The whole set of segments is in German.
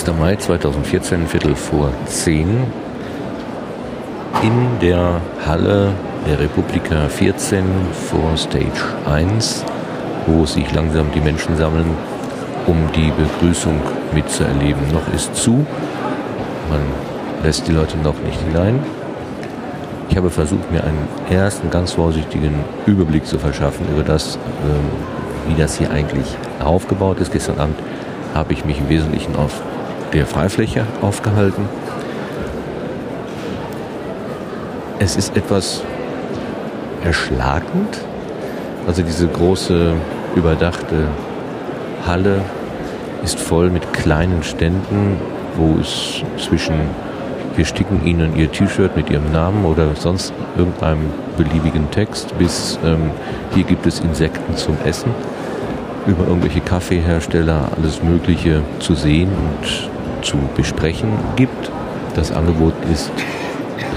6. Mai 2014, Viertel vor 10, in der Halle der Republika 14 vor Stage 1, wo sich langsam die Menschen sammeln, um die Begrüßung mitzuerleben. Noch ist zu, man lässt die Leute noch nicht hinein. Ich habe versucht, mir einen ersten ganz vorsichtigen Überblick zu verschaffen über das, ähm, wie das hier eigentlich aufgebaut ist. Gestern Abend habe ich mich im Wesentlichen auf der Freifläche aufgehalten. Es ist etwas erschlagend. Also diese große überdachte Halle ist voll mit kleinen Ständen, wo es zwischen wir sticken Ihnen Ihr T-Shirt mit Ihrem Namen oder sonst irgendeinem beliebigen Text bis ähm, hier gibt es Insekten zum Essen über irgendwelche Kaffeehersteller alles Mögliche zu sehen und zu besprechen gibt. Das Angebot ist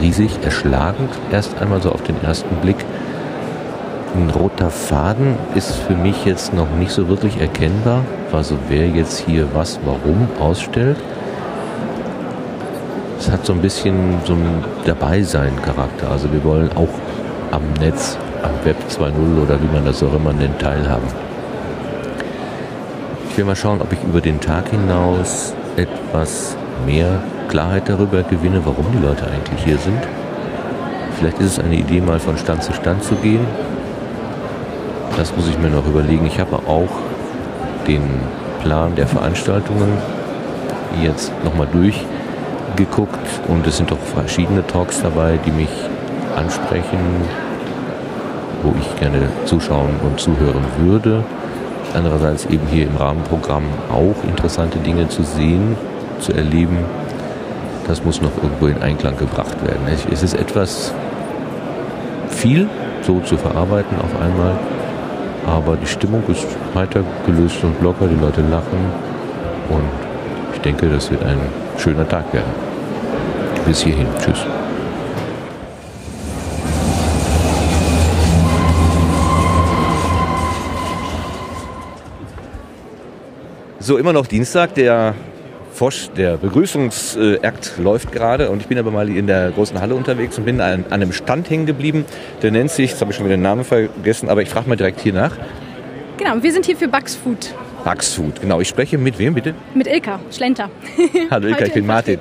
riesig, erschlagend, erst einmal so auf den ersten Blick. Ein roter Faden ist für mich jetzt noch nicht so wirklich erkennbar, also wer jetzt hier was warum ausstellt. Es hat so ein bisschen so ein Dabeisein-Charakter. Also wir wollen auch am Netz, am Web 2.0 oder wie man das auch immer nennt, teilhaben. Ich will mal schauen, ob ich über den Tag hinaus etwas mehr Klarheit darüber gewinne, warum die Leute eigentlich hier sind. Vielleicht ist es eine Idee, mal von Stand zu Stand zu gehen. Das muss ich mir noch überlegen. Ich habe auch den Plan der Veranstaltungen jetzt nochmal durchgeguckt und es sind doch verschiedene Talks dabei, die mich ansprechen, wo ich gerne zuschauen und zuhören würde. Andererseits eben hier im Rahmenprogramm auch interessante Dinge zu sehen, zu erleben. Das muss noch irgendwo in Einklang gebracht werden. Es ist etwas viel so zu verarbeiten auf einmal, aber die Stimmung ist weiter gelöst und locker, die Leute lachen und ich denke, das wird ein schöner Tag werden. Bis hierhin. Tschüss. So, immer noch Dienstag, der Fosch, der Begrüßungsakt läuft gerade und ich bin aber mal in der großen Halle unterwegs und bin an, an einem Stand hängen geblieben. Der nennt sich, jetzt habe ich schon wieder den Namen vergessen, aber ich frage mal direkt hier nach. Genau, wir sind hier für Bugs Food. Bugs Food, genau. Ich spreche mit wem bitte? Mit Ilka Schlenter. Hallo Ilka, ich bin Martin.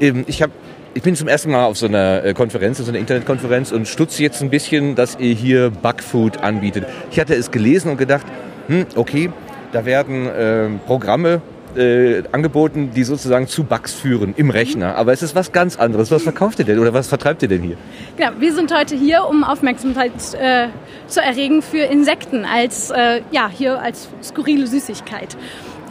Ähm, ich habe ich bin zum ersten Mal auf so einer äh, Konferenz, so einer Internetkonferenz und stutze jetzt ein bisschen, dass ihr hier Bugfood anbietet. Ich hatte es gelesen und gedacht, hm, okay, da werden äh, Programme äh, angeboten, die sozusagen zu Bugs führen im Rechner. Aber es ist was ganz anderes. Was verkauft ihr denn oder was vertreibt ihr denn hier? Genau, wir sind heute hier, um Aufmerksamkeit äh, zu erregen für Insekten als äh, ja hier als skurrile Süßigkeit.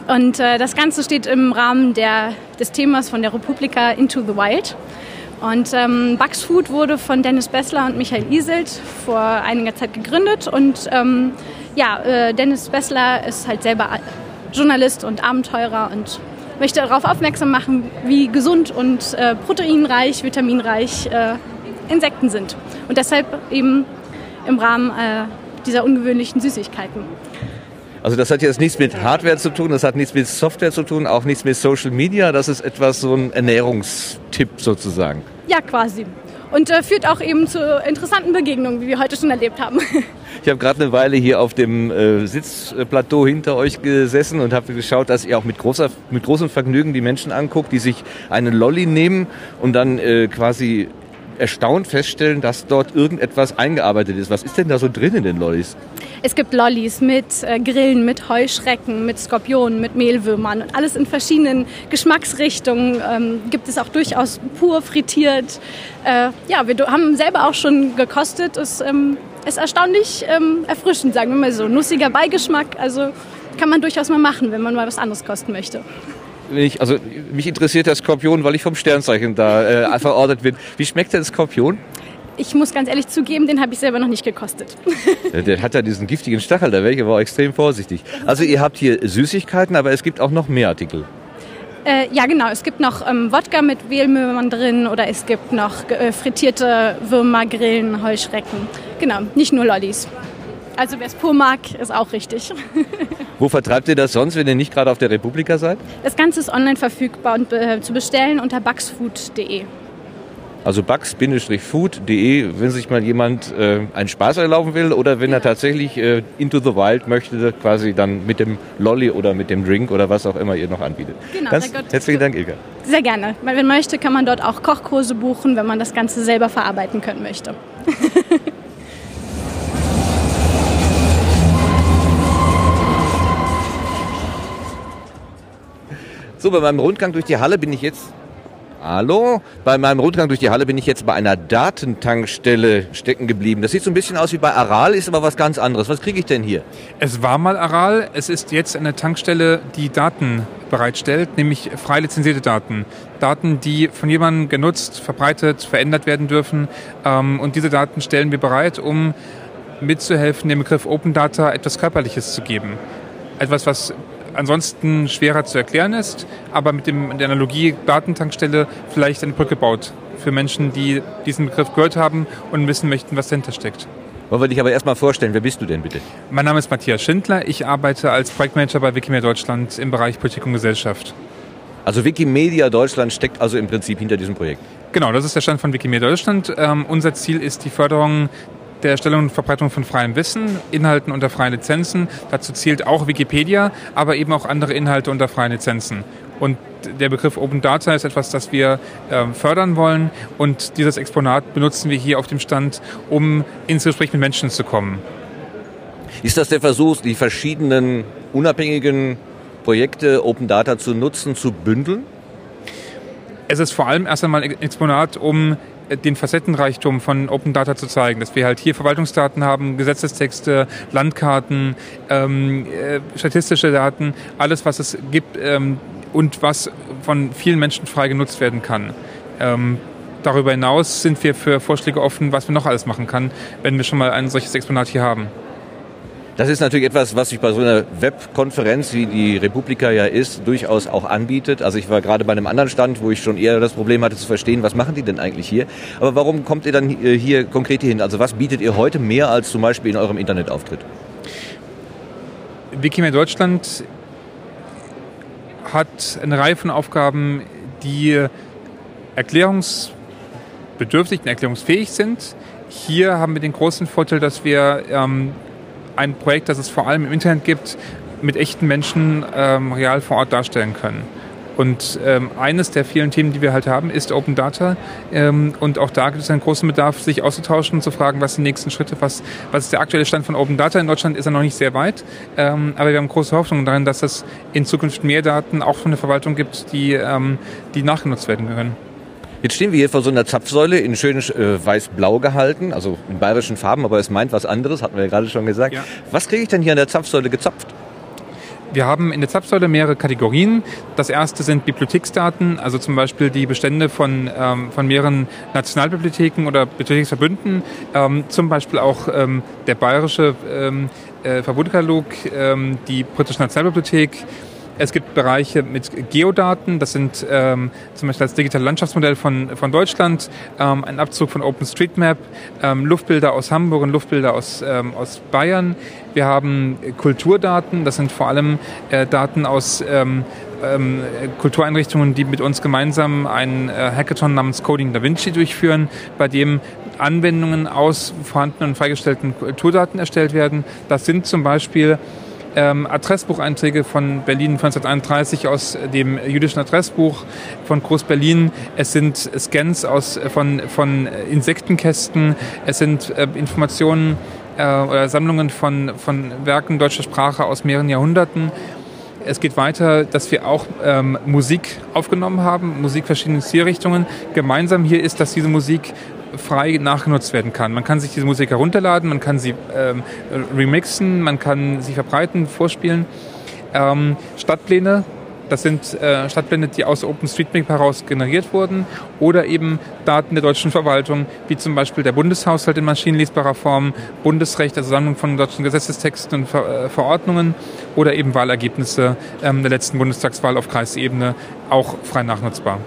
Und äh, das Ganze steht im Rahmen der, des Themas von der Republika Into the Wild. Und ähm, Bugs Food wurde von Dennis Bessler und Michael Iselt vor einiger Zeit gegründet und ähm, ja, äh, Dennis Bessler ist halt selber Journalist und Abenteurer und möchte darauf aufmerksam machen, wie gesund und äh, proteinreich, vitaminreich äh, Insekten sind. Und deshalb eben im Rahmen äh, dieser ungewöhnlichen Süßigkeiten. Also das hat jetzt nichts mit Hardware zu tun, das hat nichts mit Software zu tun, auch nichts mit Social Media. Das ist etwas so ein Ernährungstipp sozusagen. Ja, quasi. Und äh, führt auch eben zu interessanten Begegnungen, wie wir heute schon erlebt haben. Ich habe gerade eine Weile hier auf dem äh, Sitzplateau hinter euch gesessen und habe geschaut, dass ihr auch mit, großer, mit großem Vergnügen die Menschen anguckt, die sich einen Lolli nehmen und dann äh, quasi erstaunt feststellen, dass dort irgendetwas eingearbeitet ist. Was ist denn da so drin in den Lollis? Es gibt Lollis mit äh, Grillen, mit Heuschrecken, mit Skorpionen, mit Mehlwürmern und alles in verschiedenen Geschmacksrichtungen. Ähm, gibt es auch durchaus pur frittiert. Äh, ja, wir haben selber auch schon gekostet. Es ähm, ist erstaunlich ähm, erfrischend, sagen wir mal so. Nussiger Beigeschmack, also kann man durchaus mal machen, wenn man mal was anderes kosten möchte. Ich, also mich interessiert der Skorpion, weil ich vom Sternzeichen da äh, verordnet bin. Wie schmeckt der Skorpion? Ich muss ganz ehrlich zugeben, den habe ich selber noch nicht gekostet. Der, hat ja diesen giftigen Stachel, da wäre ich aber extrem vorsichtig. Also ihr habt hier Süßigkeiten, aber es gibt auch noch mehr Artikel. Äh, ja, genau. Es gibt noch ähm, Wodka mit Mehlwürmern drin oder es gibt noch äh, frittierte Würmer, Grillen, Heuschrecken. Genau, nicht nur Lollis. Also wer es pur mag, ist auch richtig. Wo vertreibt ihr das sonst, wenn ihr nicht gerade auf der Republika seid? Das Ganze ist online verfügbar und äh, zu bestellen unter bugsfood.de. Also bugs-food.de, wenn sich mal jemand äh, einen Spaß erlauben will oder wenn er tatsächlich äh, into the wild möchte, quasi dann mit dem Lolly oder mit dem Drink oder was auch immer ihr noch anbietet. Genau, Ganz herzlichen Dank, Ilka. Sehr gerne. Weil wenn man möchte, kann man dort auch Kochkurse buchen, wenn man das Ganze selber verarbeiten können möchte. so, bei meinem Rundgang durch die Halle bin ich jetzt Hallo, bei meinem Rundgang durch die Halle bin ich jetzt bei einer Datentankstelle stecken geblieben. Das sieht so ein bisschen aus wie bei Aral, ist aber was ganz anderes. Was kriege ich denn hier? Es war mal Aral, es ist jetzt eine Tankstelle, die Daten bereitstellt, nämlich frei lizenzierte Daten. Daten, die von jemandem genutzt, verbreitet, verändert werden dürfen. Ähm, und diese Daten stellen wir bereit, um mitzuhelfen, dem Begriff Open Data etwas Körperliches zu geben. Etwas, was ansonsten schwerer zu erklären ist, aber mit, dem, der Analogie Datentankstelle vielleicht eine Brücke baut für Menschen, die diesen Begriff gehört haben und wissen möchten, was dahinter steckt. Wollen wir dich aber erstmal vorstellen, wer bist du denn bitte? Mein Name ist Matthias Schindler, ich arbeite als Projektmanager bei Wikimedia Deutschland im Bereich Politik und Gesellschaft. Also Wikimedia Deutschland steckt also im Prinzip hinter diesem Projekt? Genau, das ist der Stand von Wikimedia Deutschland. Ähm, unser Ziel ist die Förderung der Erstellung und Verbreitung von freiem Wissen, Inhalten unter freien Lizenzen. Dazu zählt auch Wikipedia, aber eben auch andere Inhalte unter freien Lizenzen. Und der Begriff Open Data ist etwas, das wir äh, fördern wollen. Und dieses Exponat benutzen wir hier auf dem Stand, um ins Gespräch mit Menschen zu kommen. Ist das der Versuch, die verschiedenen unabhängigen Projekte Open Data zu nutzen, zu bündeln? Es ist vor allem erst einmal ein Exponat, um den Facettenreichtum von Open Data zu zeigen, dass wir halt hier Verwaltungsdaten haben, Gesetzestexte, Landkarten, ähm, äh, statistische Daten, alles, was es gibt ähm, und was von vielen Menschen frei genutzt werden kann. Ähm, darüber hinaus sind wir für Vorschläge offen, was wir noch alles machen kann, wenn wir schon mal ein solches Exponat hier haben. Das ist natürlich etwas, was sich bei so einer Webkonferenz, wie die Republika ja ist, durchaus auch anbietet. Also ich war gerade bei einem anderen Stand, wo ich schon eher das Problem hatte zu verstehen, was machen die denn eigentlich hier. Aber warum kommt ihr dann hier konkret hin? Also was bietet ihr heute mehr als zum Beispiel in eurem Internetauftritt? Wikimedia Deutschland hat eine Reihe von Aufgaben, die erklärungsbedürftig und erklärungsfähig sind. Hier haben wir den großen Vorteil, dass wir ähm, ein Projekt, das es vor allem im Internet gibt, mit echten Menschen ähm, real vor Ort darstellen können. Und ähm, eines der vielen Themen, die wir halt haben, ist Open Data. Ähm, und auch da gibt es einen großen Bedarf, sich auszutauschen und zu fragen, was die nächsten Schritte, was, was ist der aktuelle Stand von Open Data. In Deutschland ist er noch nicht sehr weit, ähm, aber wir haben große Hoffnung darin, dass es in Zukunft mehr Daten auch von der Verwaltung gibt, die, ähm, die nachgenutzt werden können. Jetzt stehen wir hier vor so einer Zapfsäule in schön äh, weiß-blau gehalten, also in bayerischen Farben, aber es meint was anderes, hatten wir ja gerade schon gesagt. Ja. Was kriege ich denn hier an der Zapfsäule gezapft? Wir haben in der Zapfsäule mehrere Kategorien. Das erste sind Bibliotheksdaten, also zum Beispiel die Bestände von, ähm, von mehreren Nationalbibliotheken oder Bibliotheksverbünden, ähm, zum Beispiel auch ähm, der bayerische ähm, äh, Verbundkatalog, ähm, die britische Nationalbibliothek, es gibt Bereiche mit Geodaten, das sind ähm, zum Beispiel das digitale Landschaftsmodell von, von Deutschland, ähm, ein Abzug von OpenStreetMap, ähm, Luftbilder aus Hamburg und Luftbilder aus, ähm, aus Bayern. Wir haben Kulturdaten, das sind vor allem äh, Daten aus ähm, ähm, Kultureinrichtungen, die mit uns gemeinsam einen äh, Hackathon namens Coding Da Vinci durchführen, bei dem Anwendungen aus vorhandenen und freigestellten Kulturdaten erstellt werden. Das sind zum Beispiel ähm, Adressbucheinträge von Berlin 1931 aus dem jüdischen Adressbuch von Groß-Berlin. Es sind Scans aus, von, von Insektenkästen. Es sind äh, Informationen äh, oder Sammlungen von, von Werken deutscher Sprache aus mehreren Jahrhunderten. Es geht weiter, dass wir auch ähm, Musik aufgenommen haben, Musik verschiedene Zielrichtungen. Gemeinsam hier ist, dass diese Musik frei nachgenutzt werden kann. Man kann sich diese Musik herunterladen, man kann sie ähm, remixen, man kann sie verbreiten, vorspielen. Ähm, Stadtpläne, das sind äh, Stadtpläne, die aus OpenStreetMap heraus generiert wurden oder eben Daten der deutschen Verwaltung, wie zum Beispiel der Bundeshaushalt in maschinenlesbarer Form, Bundesrecht, also Sammlung von deutschen Gesetzestexten und Ver äh, Verordnungen oder eben Wahlergebnisse ähm, der letzten Bundestagswahl auf Kreisebene auch frei nachnutzbar.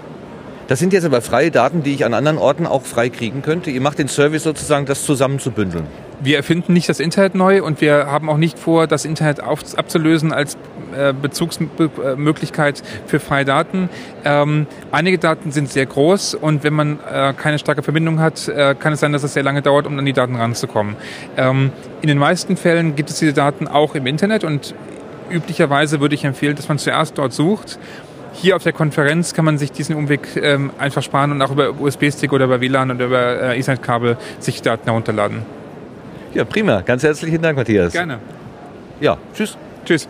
Das sind jetzt aber freie Daten, die ich an anderen Orten auch frei kriegen könnte. Ihr macht den Service sozusagen, das zusammenzubündeln. wir erfinden nicht das Internet neu und wir haben auch nicht vor, das Internet auf, abzulösen als äh, Bezugsmöglichkeit für freie Daten. Ähm, einige Daten sind sehr groß und wenn man äh, keine starke Verbindung hat, äh, kann es sein, dass es sehr lange dauert, um an die Daten ranzukommen. Ähm, in den meisten Fällen gibt es diese Daten auch im Internet und üblicherweise würde ich empfehlen, dass man zuerst dort sucht hier auf der Konferenz kann man sich diesen Umweg ähm, einfach sparen und auch über USB-Stick oder über WLAN oder über äh, Ethernet-Kabel sich Daten herunterladen. Ja, prima. Ganz herzlichen Dank, Matthias. Gerne. Ja, tschüss. Tschüss.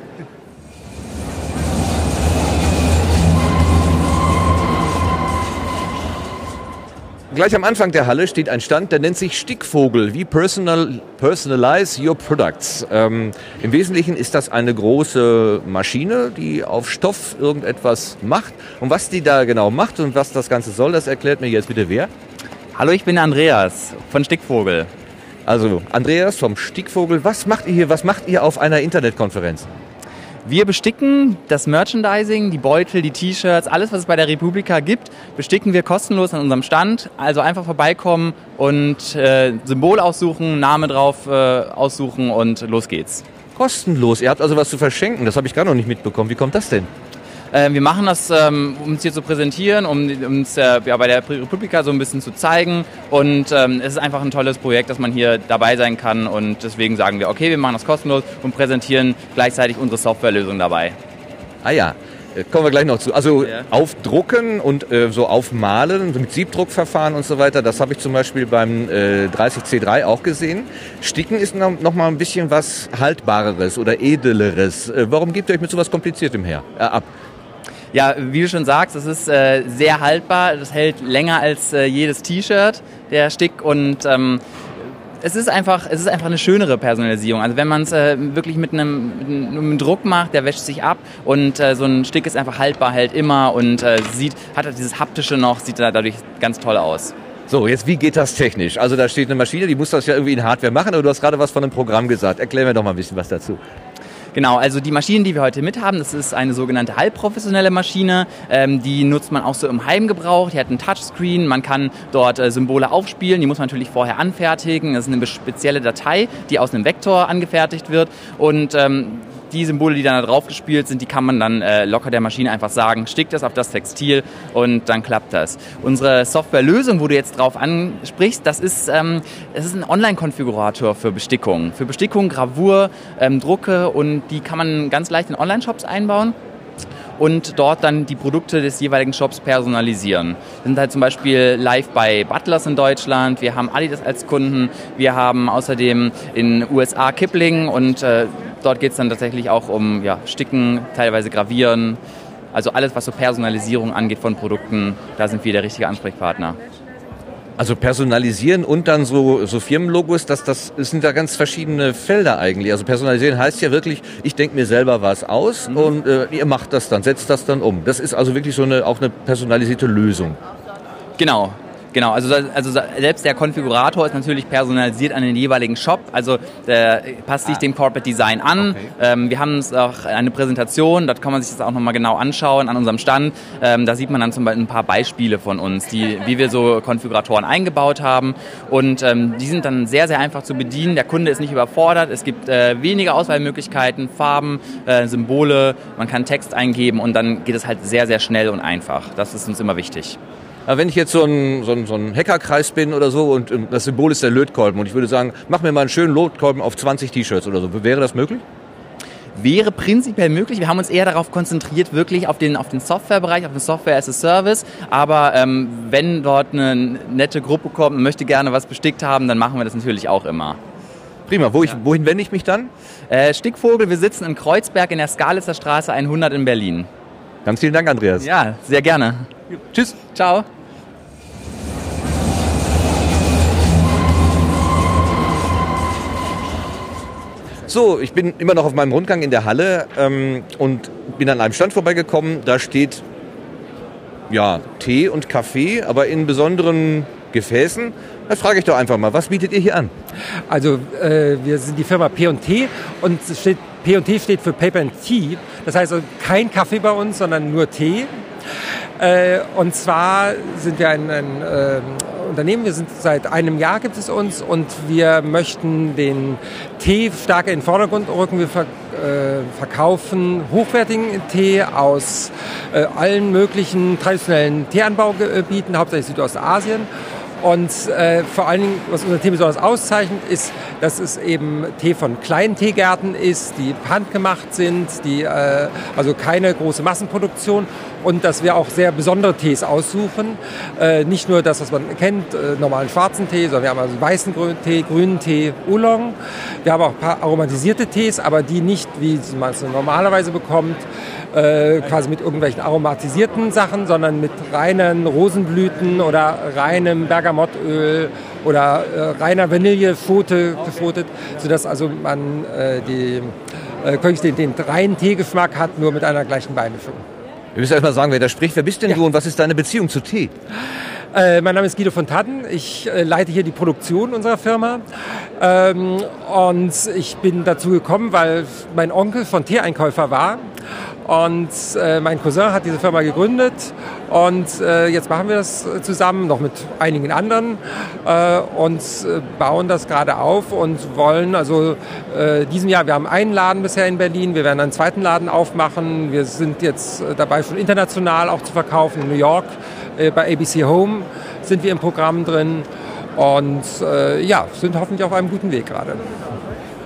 Gleich am Anfang der Halle steht ein Stand, der nennt sich Stickvogel, wie personal, Personalize Your Products. Ähm, Im Wesentlichen ist das eine große Maschine, die auf Stoff irgendetwas macht. Und was die da genau macht und was das Ganze soll, das erklärt mir jetzt bitte wer. Hallo, ich bin Andreas von Stickvogel. Also Andreas vom Stickvogel, was macht ihr hier, was macht ihr auf einer Internetkonferenz? Wir besticken das Merchandising, die Beutel, die T-Shirts, alles, was es bei der Republika gibt, besticken wir kostenlos an unserem Stand. Also einfach vorbeikommen und äh, Symbol aussuchen, Name drauf äh, aussuchen und los geht's. Kostenlos. Ihr habt also was zu verschenken. Das habe ich gar noch nicht mitbekommen. Wie kommt das denn? Äh, wir machen das, ähm, um es hier zu präsentieren, um uns äh, ja, bei der Republika so ein bisschen zu zeigen. Und ähm, es ist einfach ein tolles Projekt, dass man hier dabei sein kann. Und deswegen sagen wir, okay, wir machen das kostenlos und präsentieren gleichzeitig unsere Softwarelösung dabei. Ah ja, äh, Kommen wir gleich noch zu. Also ja. aufdrucken und äh, so aufmalen mit Siebdruckverfahren und so weiter, das habe ich zum Beispiel beim äh, 30C3 auch gesehen. Sticken ist noch, noch, mal ein bisschen was Haltbareres oder Edeleres. Äh, warum gebt ihr euch mit so was Kompliziertem her, äh, ab? Ja, wie du schon sagst, es ist äh, sehr haltbar. Das hält länger als äh, jedes T-Shirt, der Stick. Und ähm, es ist einfach, es ist einfach eine schönere Personalisierung. Also wenn man es äh, wirklich mit einem, mit einem, Druck macht, der wäscht sich ab und äh, so ein Stick ist einfach haltbar, hält immer und äh, sieht, hat halt dieses haptische noch, sieht dadurch ganz toll aus. So, jetzt wie geht das technisch? Also da steht eine Maschine, die muss das ja irgendwie in Hardware machen, aber du hast gerade was von einem Programm gesagt. Erklär mir doch mal ein bisschen was dazu. Genau, also die Maschinen, die wir heute mit haben, das ist eine sogenannte halbprofessionelle Maschine. Ähm, die nutzt man auch so im Heimgebrauch. Die hat einen Touchscreen, man kann dort äh, Symbole aufspielen. Die muss man natürlich vorher anfertigen. Das ist eine spezielle Datei, die aus einem Vektor angefertigt wird. Und ähm, die Symbole, die dann da drauf gespielt sind, die kann man dann äh, locker der Maschine einfach sagen, stick das auf das Textil und dann klappt das. Unsere Softwarelösung, wo du jetzt drauf ansprichst, das ist, ähm, das ist ein Online-Konfigurator für Bestickung. Für Bestickung, Gravur, ähm, Drucke und die kann man ganz leicht in Online-Shops einbauen und dort dann die Produkte des jeweiligen Shops personalisieren. Wir sind halt zum Beispiel live bei Butlers in Deutschland, wir haben Adidas als Kunden, wir haben außerdem in USA Kipling und äh, dort geht es dann tatsächlich auch um ja, Sticken, teilweise Gravieren, also alles, was so Personalisierung angeht von Produkten, da sind wir der richtige Ansprechpartner. Also personalisieren und dann so, so Firmenlogos, das, das sind da ganz verschiedene Felder eigentlich. Also personalisieren heißt ja wirklich, ich denke mir selber was aus mhm. und äh, ihr macht das dann, setzt das dann um. Das ist also wirklich so eine, auch eine personalisierte Lösung. Genau, Genau, also, also selbst der Konfigurator ist natürlich personalisiert an den jeweiligen Shop. Also der passt sich ah. dem Corporate Design an. Okay. Ähm, wir haben auch eine Präsentation, dort kann man sich das auch nochmal genau anschauen an unserem Stand. Ähm, da sieht man dann zum Beispiel ein paar Beispiele von uns, die, wie wir so Konfiguratoren eingebaut haben. Und ähm, die sind dann sehr, sehr einfach zu bedienen. Der Kunde ist nicht überfordert. Es gibt äh, wenige Auswahlmöglichkeiten, Farben, äh, Symbole. Man kann Text eingeben und dann geht es halt sehr, sehr schnell und einfach. Das ist uns immer wichtig. Aber wenn ich jetzt so ein, so ein, so ein Hackerkreis bin oder so und das Symbol ist der Lötkolben und ich würde sagen, mach mir mal einen schönen Lötkolben auf 20 T-Shirts oder so, wäre das möglich? Wäre prinzipiell möglich. Wir haben uns eher darauf konzentriert, wirklich auf den, auf den Softwarebereich, auf den Software as a Service. Aber ähm, wenn dort eine nette Gruppe kommt und möchte gerne was bestickt haben, dann machen wir das natürlich auch immer. Prima. Wo ich, ja. Wohin wende ich mich dann? Äh, Stickvogel, wir sitzen in Kreuzberg in der Skalitzer Straße 100 in Berlin. Ganz vielen Dank, Andreas. Ja, sehr gerne. Tschüss. Ciao. So, ich bin immer noch auf meinem Rundgang in der Halle ähm, und bin an einem Stand vorbeigekommen. Da steht ja Tee und Kaffee, aber in besonderen Gefäßen. Da frage ich doch einfach mal, was bietet ihr hier an? Also äh, wir sind die Firma P&T und steht, P&T steht für Paper and Tea. Das heißt also kein Kaffee bei uns, sondern nur Tee. Äh, und zwar sind wir ein, ein äh, Unternehmen. Wir sind seit einem Jahr gibt es uns und wir möchten den Tee stärker in den Vordergrund rücken. Wir ver äh, verkaufen hochwertigen Tee aus äh, allen möglichen traditionellen Teeanbaugebieten, hauptsächlich Südostasien und äh, vor allen Dingen, was unser Tee besonders auszeichnet, ist, dass es eben Tee von kleinen Teegärten ist, die handgemacht sind, die, äh, also keine große Massenproduktion und dass wir auch sehr besondere Tees aussuchen. Äh, nicht nur das, was man kennt, äh, normalen schwarzen Tee, sondern wir haben also weißen Tee, grünen Tee, Oolong. Wir haben auch ein paar aromatisierte Tees, aber die nicht, wie man es normalerweise bekommt, äh, quasi mit irgendwelchen aromatisierten Sachen, sondern mit reinen Rosenblüten oder reinem Bergamottöl oder äh, reiner Vanillepfote gefotet, sodass also man äh, die, äh, den, den reinen Teegeschmack hat, nur mit einer gleichen Beimischung. Wir müssen erstmal sagen, wer da spricht. Wer bist denn ja. du und was ist deine Beziehung zu Tee? Äh, mein Name ist Guido von Tatten. Ich äh, leite hier die Produktion unserer Firma. Ähm, und ich bin dazu gekommen, weil mein Onkel von Teeeinkäufer war und äh, mein Cousin hat diese Firma gegründet und äh, jetzt machen wir das zusammen, noch mit einigen anderen äh, und äh, bauen das gerade auf und wollen also äh, diesem Jahr, wir haben einen Laden bisher in Berlin, wir werden einen zweiten Laden aufmachen. Wir sind jetzt äh, dabei, schon international auch zu verkaufen. In New York äh, bei ABC Home sind wir im Programm drin und äh, ja, sind hoffentlich auf einem guten Weg gerade.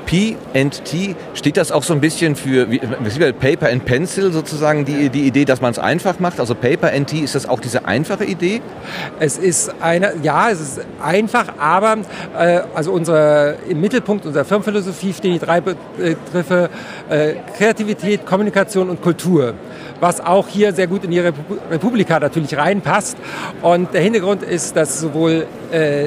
P&T, steht das auch so ein bisschen für wie, Paper and Pencil sozusagen, die, die Idee, dass man es einfach macht? Also Paper and Tea, ist das auch diese einfache Idee? Es ist eine, ja, es ist einfach, aber äh, also unsere, im Mittelpunkt unserer Firmenphilosophie stehen die drei Begriffe äh, Kreativität, Kommunikation und Kultur was auch hier sehr gut in die Republika natürlich reinpasst. Und der Hintergrund ist, dass sowohl äh,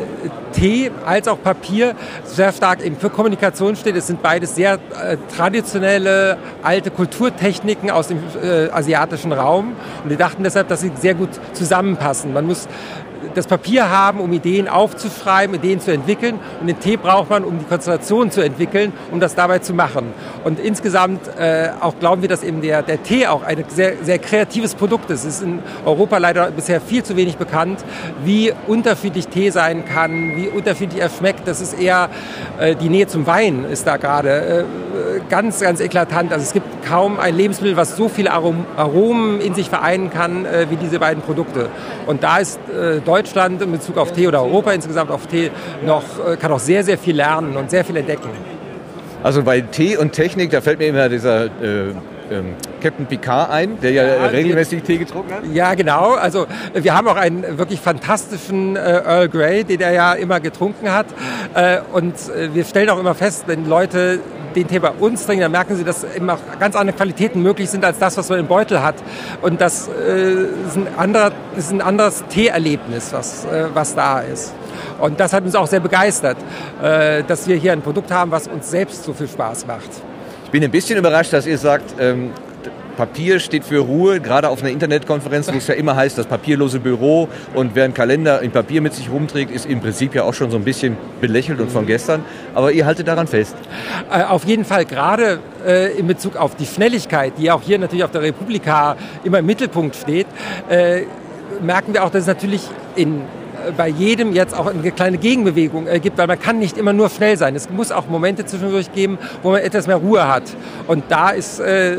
Tee als auch Papier sehr stark eben für Kommunikation steht. Es sind beides sehr äh, traditionelle alte Kulturtechniken aus dem äh, asiatischen Raum. Und wir dachten deshalb, dass sie sehr gut zusammenpassen. Man muss das Papier haben, um Ideen aufzuschreiben, Ideen zu entwickeln. Und den Tee braucht man, um die Konzentration zu entwickeln, um das dabei zu machen. Und insgesamt äh, auch glauben wir, dass eben der, der Tee auch ein sehr, sehr kreatives Produkt ist. Es ist in Europa leider bisher viel zu wenig bekannt, wie unterschiedlich Tee sein kann, wie unterschiedlich er schmeckt. Das ist eher äh, die Nähe zum Wein ist da gerade äh, ganz, ganz eklatant. Also es gibt kaum ein Lebensmittel, was so viele Arom Aromen in sich vereinen kann, äh, wie diese beiden Produkte. Und da ist äh, Deutschland in Bezug auf Tee oder Europa insgesamt auf Tee noch, äh, kann auch sehr, sehr viel lernen und sehr viel entdecken. Also bei Tee und Technik, da fällt mir immer dieser äh, ähm, Captain Picard ein, der ja, ja regelmäßig Tee getrunken hat. Ja, genau. Also wir haben auch einen wirklich fantastischen äh, Earl Grey, den er ja immer getrunken hat. Äh, und äh, wir stellen auch immer fest, wenn Leute den Tee bei uns trinken, dann merken sie, dass eben auch ganz andere Qualitäten möglich sind als das, was man im Beutel hat. Und das äh, ist, ein anderer, ist ein anderes Teeerlebnis, was, äh, was da ist. Und das hat uns auch sehr begeistert, äh, dass wir hier ein Produkt haben, was uns selbst so viel Spaß macht. Ich bin ein bisschen überrascht, dass ihr sagt, ähm, Papier steht für Ruhe, gerade auf einer Internetkonferenz, wo es ja immer heißt, das papierlose Büro und wer einen Kalender in Papier mit sich rumträgt, ist im Prinzip ja auch schon so ein bisschen belächelt und von gestern. Aber ihr haltet daran fest. Äh, auf jeden Fall, gerade äh, in Bezug auf die Schnelligkeit, die auch hier natürlich auf der Republika immer im Mittelpunkt steht, äh, merken wir auch, dass es natürlich in bei jedem jetzt auch eine kleine Gegenbewegung äh, gibt, weil man kann nicht immer nur schnell sein. Es muss auch Momente zwischendurch geben, wo man etwas mehr Ruhe hat. Und da ist äh,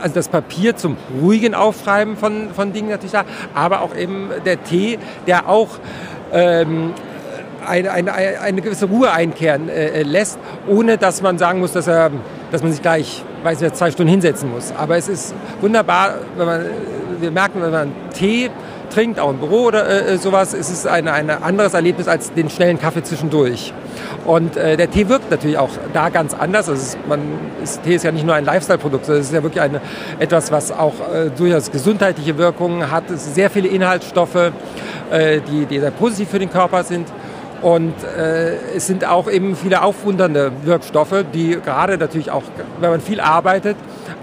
also das Papier zum ruhigen Aufschreiben von, von Dingen natürlich da, aber auch eben der Tee, der auch ähm, eine, eine, eine gewisse Ruhe einkehren äh, lässt, ohne dass man sagen muss, dass, er, dass man sich gleich weiß nicht, zwei Stunden hinsetzen muss. Aber es ist wunderbar, wenn man, wir merken, wenn man Tee trinkt, auch im Büro oder äh, äh sowas, ist es ein ein anderes Erlebnis als den schnellen Kaffee zwischendurch. Und äh, der Tee wirkt natürlich auch da ganz anders. Also ist, man, ist, Tee ist ja nicht nur ein Lifestyle-Produkt, sondern es ist ja wirklich eine, etwas, was auch äh, durchaus gesundheitliche Wirkungen hat. Es sind sehr viele Inhaltsstoffe, äh, die, die sehr positiv für den Körper sind. Und äh, es sind auch eben viele aufwundernde Wirkstoffe, die gerade natürlich auch, wenn man viel arbeitet,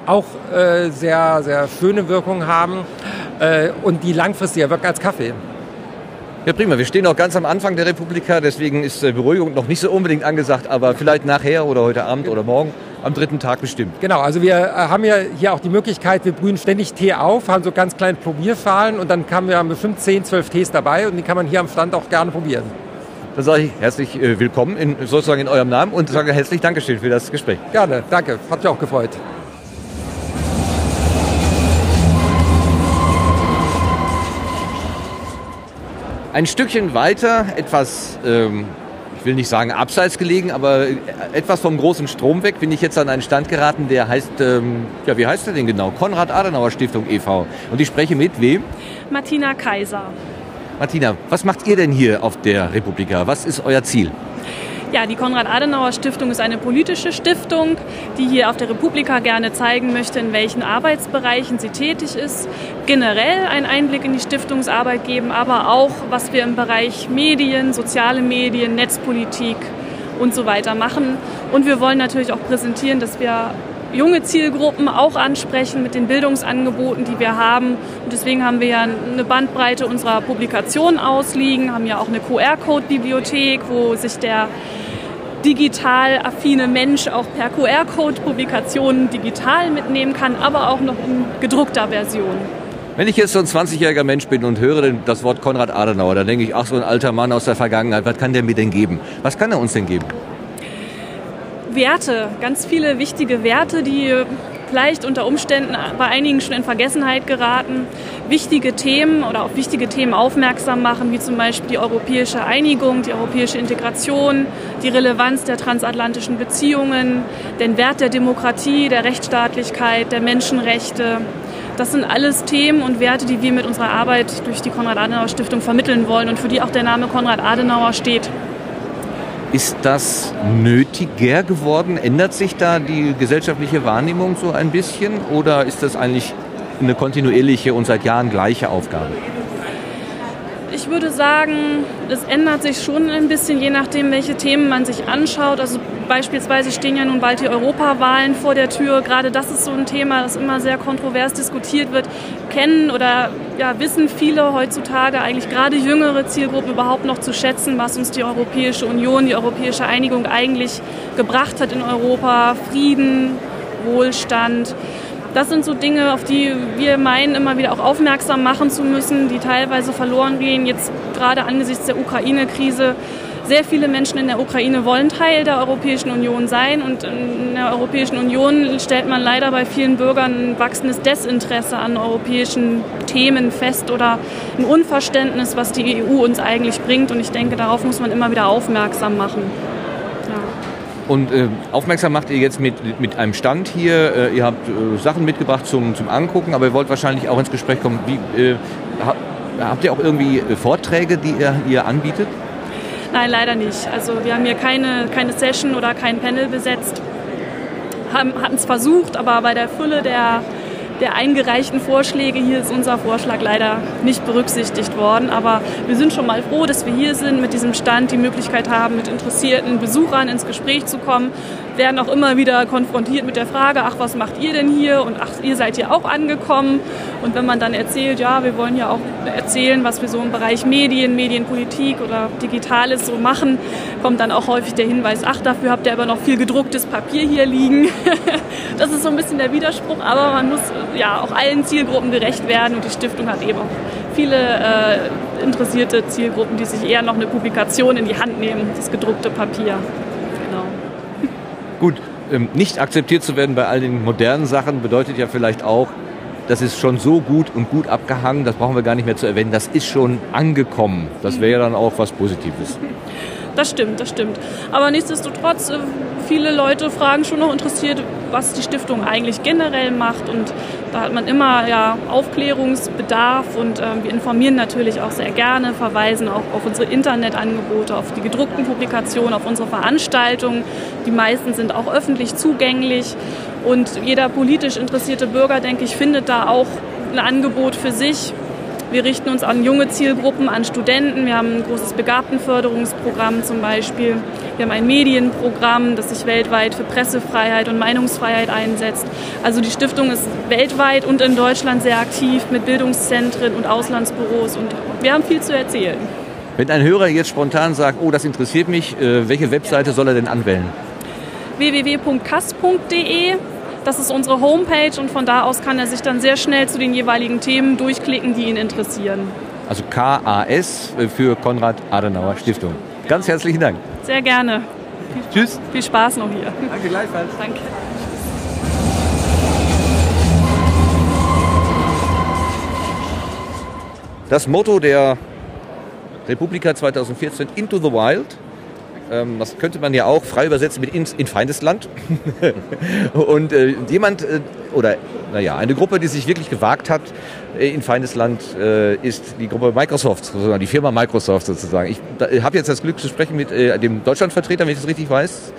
auch äh, sehr, sehr schöne Wirkungen haben äh, und die langfristiger wirken als Kaffee. Ja, prima. Wir stehen auch ganz am Anfang der Republika, deswegen ist äh, Beruhigung noch nicht so unbedingt angesagt, aber vielleicht nachher oder heute Abend oder morgen. am dritten Tag bestimmt. Genau, also wir äh, haben ja hier auch die Möglichkeit, wir brühen ständig Tee auf, haben so ganz kleine Probierfahlen und dann haben wir bestimmt 10, 12 Tees dabei und die kann man hier am Stand auch gerne probieren. Dann sage ich herzlich äh, willkommen in, sozusagen in eurem Namen und sage herzlich Dankeschön für das Gespräch. Gerne, danke, hat mich auch gefreut. Ein Stückchen weiter, etwas, ähm, ich will nicht sagen abseits gelegen, aber etwas vom großen Strom weg, bin ich jetzt an einen Stand geraten, der heißt, ähm, ja, wie heißt der denn genau? Konrad-Adenauer Stiftung e.V. Und ich spreche mit wem? Martina Kaiser. Martina, was macht ihr denn hier auf der Republika? Was ist euer Ziel? Ja, die Konrad-Adenauer-Stiftung ist eine politische Stiftung, die hier auf der Republika gerne zeigen möchte, in welchen Arbeitsbereichen sie tätig ist. Generell einen Einblick in die Stiftungsarbeit geben, aber auch, was wir im Bereich Medien, soziale Medien, Netzpolitik und so weiter machen. Und wir wollen natürlich auch präsentieren, dass wir junge Zielgruppen auch ansprechen mit den Bildungsangeboten, die wir haben. Und deswegen haben wir ja eine Bandbreite unserer Publikationen ausliegen, haben ja auch eine QR-Code-Bibliothek, wo sich der digital affine Mensch auch per QR-Code Publikationen digital mitnehmen kann, aber auch noch in gedruckter Version. Wenn ich jetzt so ein 20-jähriger Mensch bin und höre das Wort Konrad Adenauer, dann denke ich, ach, so ein alter Mann aus der Vergangenheit, was kann der mir denn geben? Was kann er uns denn geben? Werte, ganz viele wichtige Werte, die vielleicht unter Umständen bei einigen schon in Vergessenheit geraten, wichtige Themen oder auf wichtige Themen aufmerksam machen, wie zum Beispiel die europäische Einigung, die europäische Integration, die Relevanz der transatlantischen Beziehungen, den Wert der Demokratie, der Rechtsstaatlichkeit, der Menschenrechte. Das sind alles Themen und Werte, die wir mit unserer Arbeit durch die Konrad-Adenauer-Stiftung vermitteln wollen und für die auch der Name Konrad Adenauer steht. Ist das nötiger geworden? Ändert sich da die gesellschaftliche Wahrnehmung so ein bisschen oder ist das eigentlich eine kontinuierliche und seit Jahren gleiche Aufgabe? Ich würde sagen, es ändert sich schon ein bisschen, je nachdem, welche Themen man sich anschaut. Also beispielsweise stehen ja nun bald die Europawahlen vor der Tür. Gerade das ist so ein Thema, das immer sehr kontrovers diskutiert wird. Kennen oder ja, wissen viele heutzutage eigentlich gerade jüngere Zielgruppen überhaupt noch zu schätzen, was uns die Europäische Union, die europäische Einigung eigentlich gebracht hat in Europa. Frieden, Wohlstand. Das sind so Dinge, auf die wir meinen, immer wieder auch aufmerksam machen zu müssen, die teilweise verloren gehen. Jetzt gerade angesichts der Ukraine-Krise. Sehr viele Menschen in der Ukraine wollen Teil der Europäischen Union sein und in der Europäischen Union stellt man leider bei vielen Bürgern ein wachsendes Desinteresse an europäischen Themen fest oder ein Unverständnis, was die EU uns eigentlich bringt. Und ich denke, darauf muss man immer wieder aufmerksam machen. Und äh, aufmerksam macht ihr jetzt mit, mit einem Stand hier. Äh, ihr habt äh, Sachen mitgebracht zum, zum Angucken, aber ihr wollt wahrscheinlich auch ins Gespräch kommen. Wie, äh, habt ihr auch irgendwie äh, Vorträge, die ihr, ihr anbietet? Nein, leider nicht. Also wir haben hier keine, keine Session oder kein Panel besetzt. Hatten es versucht, aber bei der Fülle der der eingereichten Vorschläge. Hier ist unser Vorschlag leider nicht berücksichtigt worden. Aber wir sind schon mal froh, dass wir hier sind, mit diesem Stand die Möglichkeit haben, mit interessierten Besuchern ins Gespräch zu kommen. Werden auch immer wieder konfrontiert mit der Frage, ach, was macht ihr denn hier? Und ach, ihr seid hier auch angekommen. Und wenn man dann erzählt, ja, wir wollen ja auch erzählen, was wir so im Bereich Medien, Medienpolitik oder Digitales so machen, kommt dann auch häufig der Hinweis, ach, dafür habt ihr aber noch viel gedrucktes Papier hier liegen. das ist so ein bisschen der Widerspruch, aber man muss ja auch allen Zielgruppen gerecht werden und die Stiftung hat eben auch viele äh, interessierte Zielgruppen, die sich eher noch eine Publikation in die Hand nehmen, das gedruckte Papier. Gut, ähm, nicht akzeptiert zu werden bei all den modernen Sachen bedeutet ja vielleicht auch, das ist schon so gut und gut abgehangen, das brauchen wir gar nicht mehr zu erwähnen, das ist schon angekommen. Das wäre ja dann auch was Positives. Das stimmt, das stimmt. Aber nichtsdestotrotz, äh, viele Leute fragen schon noch interessiert, was die Stiftung eigentlich generell macht. Und da hat man immer ja, Aufklärungsbedarf und äh, wir informieren natürlich auch sehr gerne, verweisen auch auf unsere Internetangebote, auf die gedruckten Publikationen, auf unsere Veranstaltungen. Die meisten sind auch öffentlich zugänglich und jeder politisch interessierte Bürger, denke ich, findet da auch ein Angebot für sich, wir richten uns an junge Zielgruppen, an Studenten. Wir haben ein großes Begabtenförderungsprogramm zum Beispiel. Wir haben ein Medienprogramm, das sich weltweit für Pressefreiheit und Meinungsfreiheit einsetzt. Also die Stiftung ist weltweit und in Deutschland sehr aktiv mit Bildungszentren und Auslandsbüros und wir haben viel zu erzählen. Wenn ein Hörer jetzt spontan sagt, oh, das interessiert mich, äh, welche Webseite soll er denn anwählen? www.kass.de. Das ist unsere Homepage und von da aus kann er sich dann sehr schnell zu den jeweiligen Themen durchklicken, die ihn interessieren. Also KAS für Konrad Adenauer Stiftung. Ganz herzlichen Dank. Sehr gerne. Tschüss. Viel Spaß noch hier. Danke gleichfalls. Danke. Das Motto der Republika 2014, Into the Wild, ähm, das könnte man ja auch frei übersetzen mit in, in Feindesland. und äh, jemand, äh, oder naja, eine Gruppe, die sich wirklich gewagt hat äh, in Feindesland, äh, ist die Gruppe Microsoft, sozusagen, die Firma Microsoft sozusagen. Ich habe jetzt das Glück zu sprechen mit äh, dem Deutschlandvertreter, wenn ich das richtig weiß.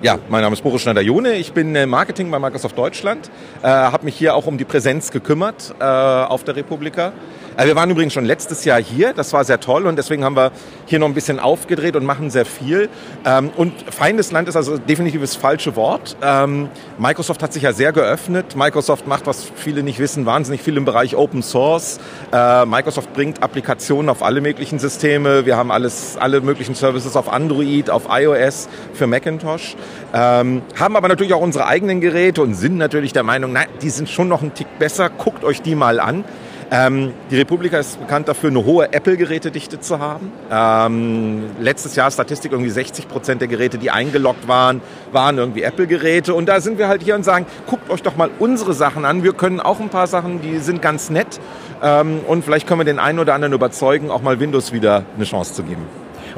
Ja, mein Name ist Boris Schneider-Jone. Ich bin äh, Marketing bei Microsoft Deutschland. Äh, habe mich hier auch um die Präsenz gekümmert auf der Republika. Äh, wir waren übrigens schon letztes Jahr hier. Das war sehr toll und deswegen haben wir hier noch ein bisschen aufgedreht und machen sehr viel. Ähm, und Feindesland ist also definitiv das falsche Wort. Ähm, Microsoft hat sich ja sehr geöffnet. Microsoft macht, was viele nicht wissen, wahnsinnig viel im Bereich Open Source. Äh, Microsoft bringt Applikationen auf alle möglichen Systeme. Wir haben alles, alle möglichen Services auf Android, auf iOS, für Macintosh. Ähm, haben aber natürlich auch unsere eigenen Geräte und sind natürlich der Meinung, nein, die sind schon noch ein Tick besser. Guckt euch die mal an. Ähm, die Republika ist bekannt dafür, eine hohe Apple-Gerätedichte zu haben. Ähm, letztes Jahr Statistik irgendwie 60 Prozent der Geräte, die eingeloggt waren, waren irgendwie Apple-Geräte. Und da sind wir halt hier und sagen, guckt euch doch mal unsere Sachen an. Wir können auch ein paar Sachen, die sind ganz nett. Ähm, und vielleicht können wir den einen oder anderen überzeugen, auch mal Windows wieder eine Chance zu geben.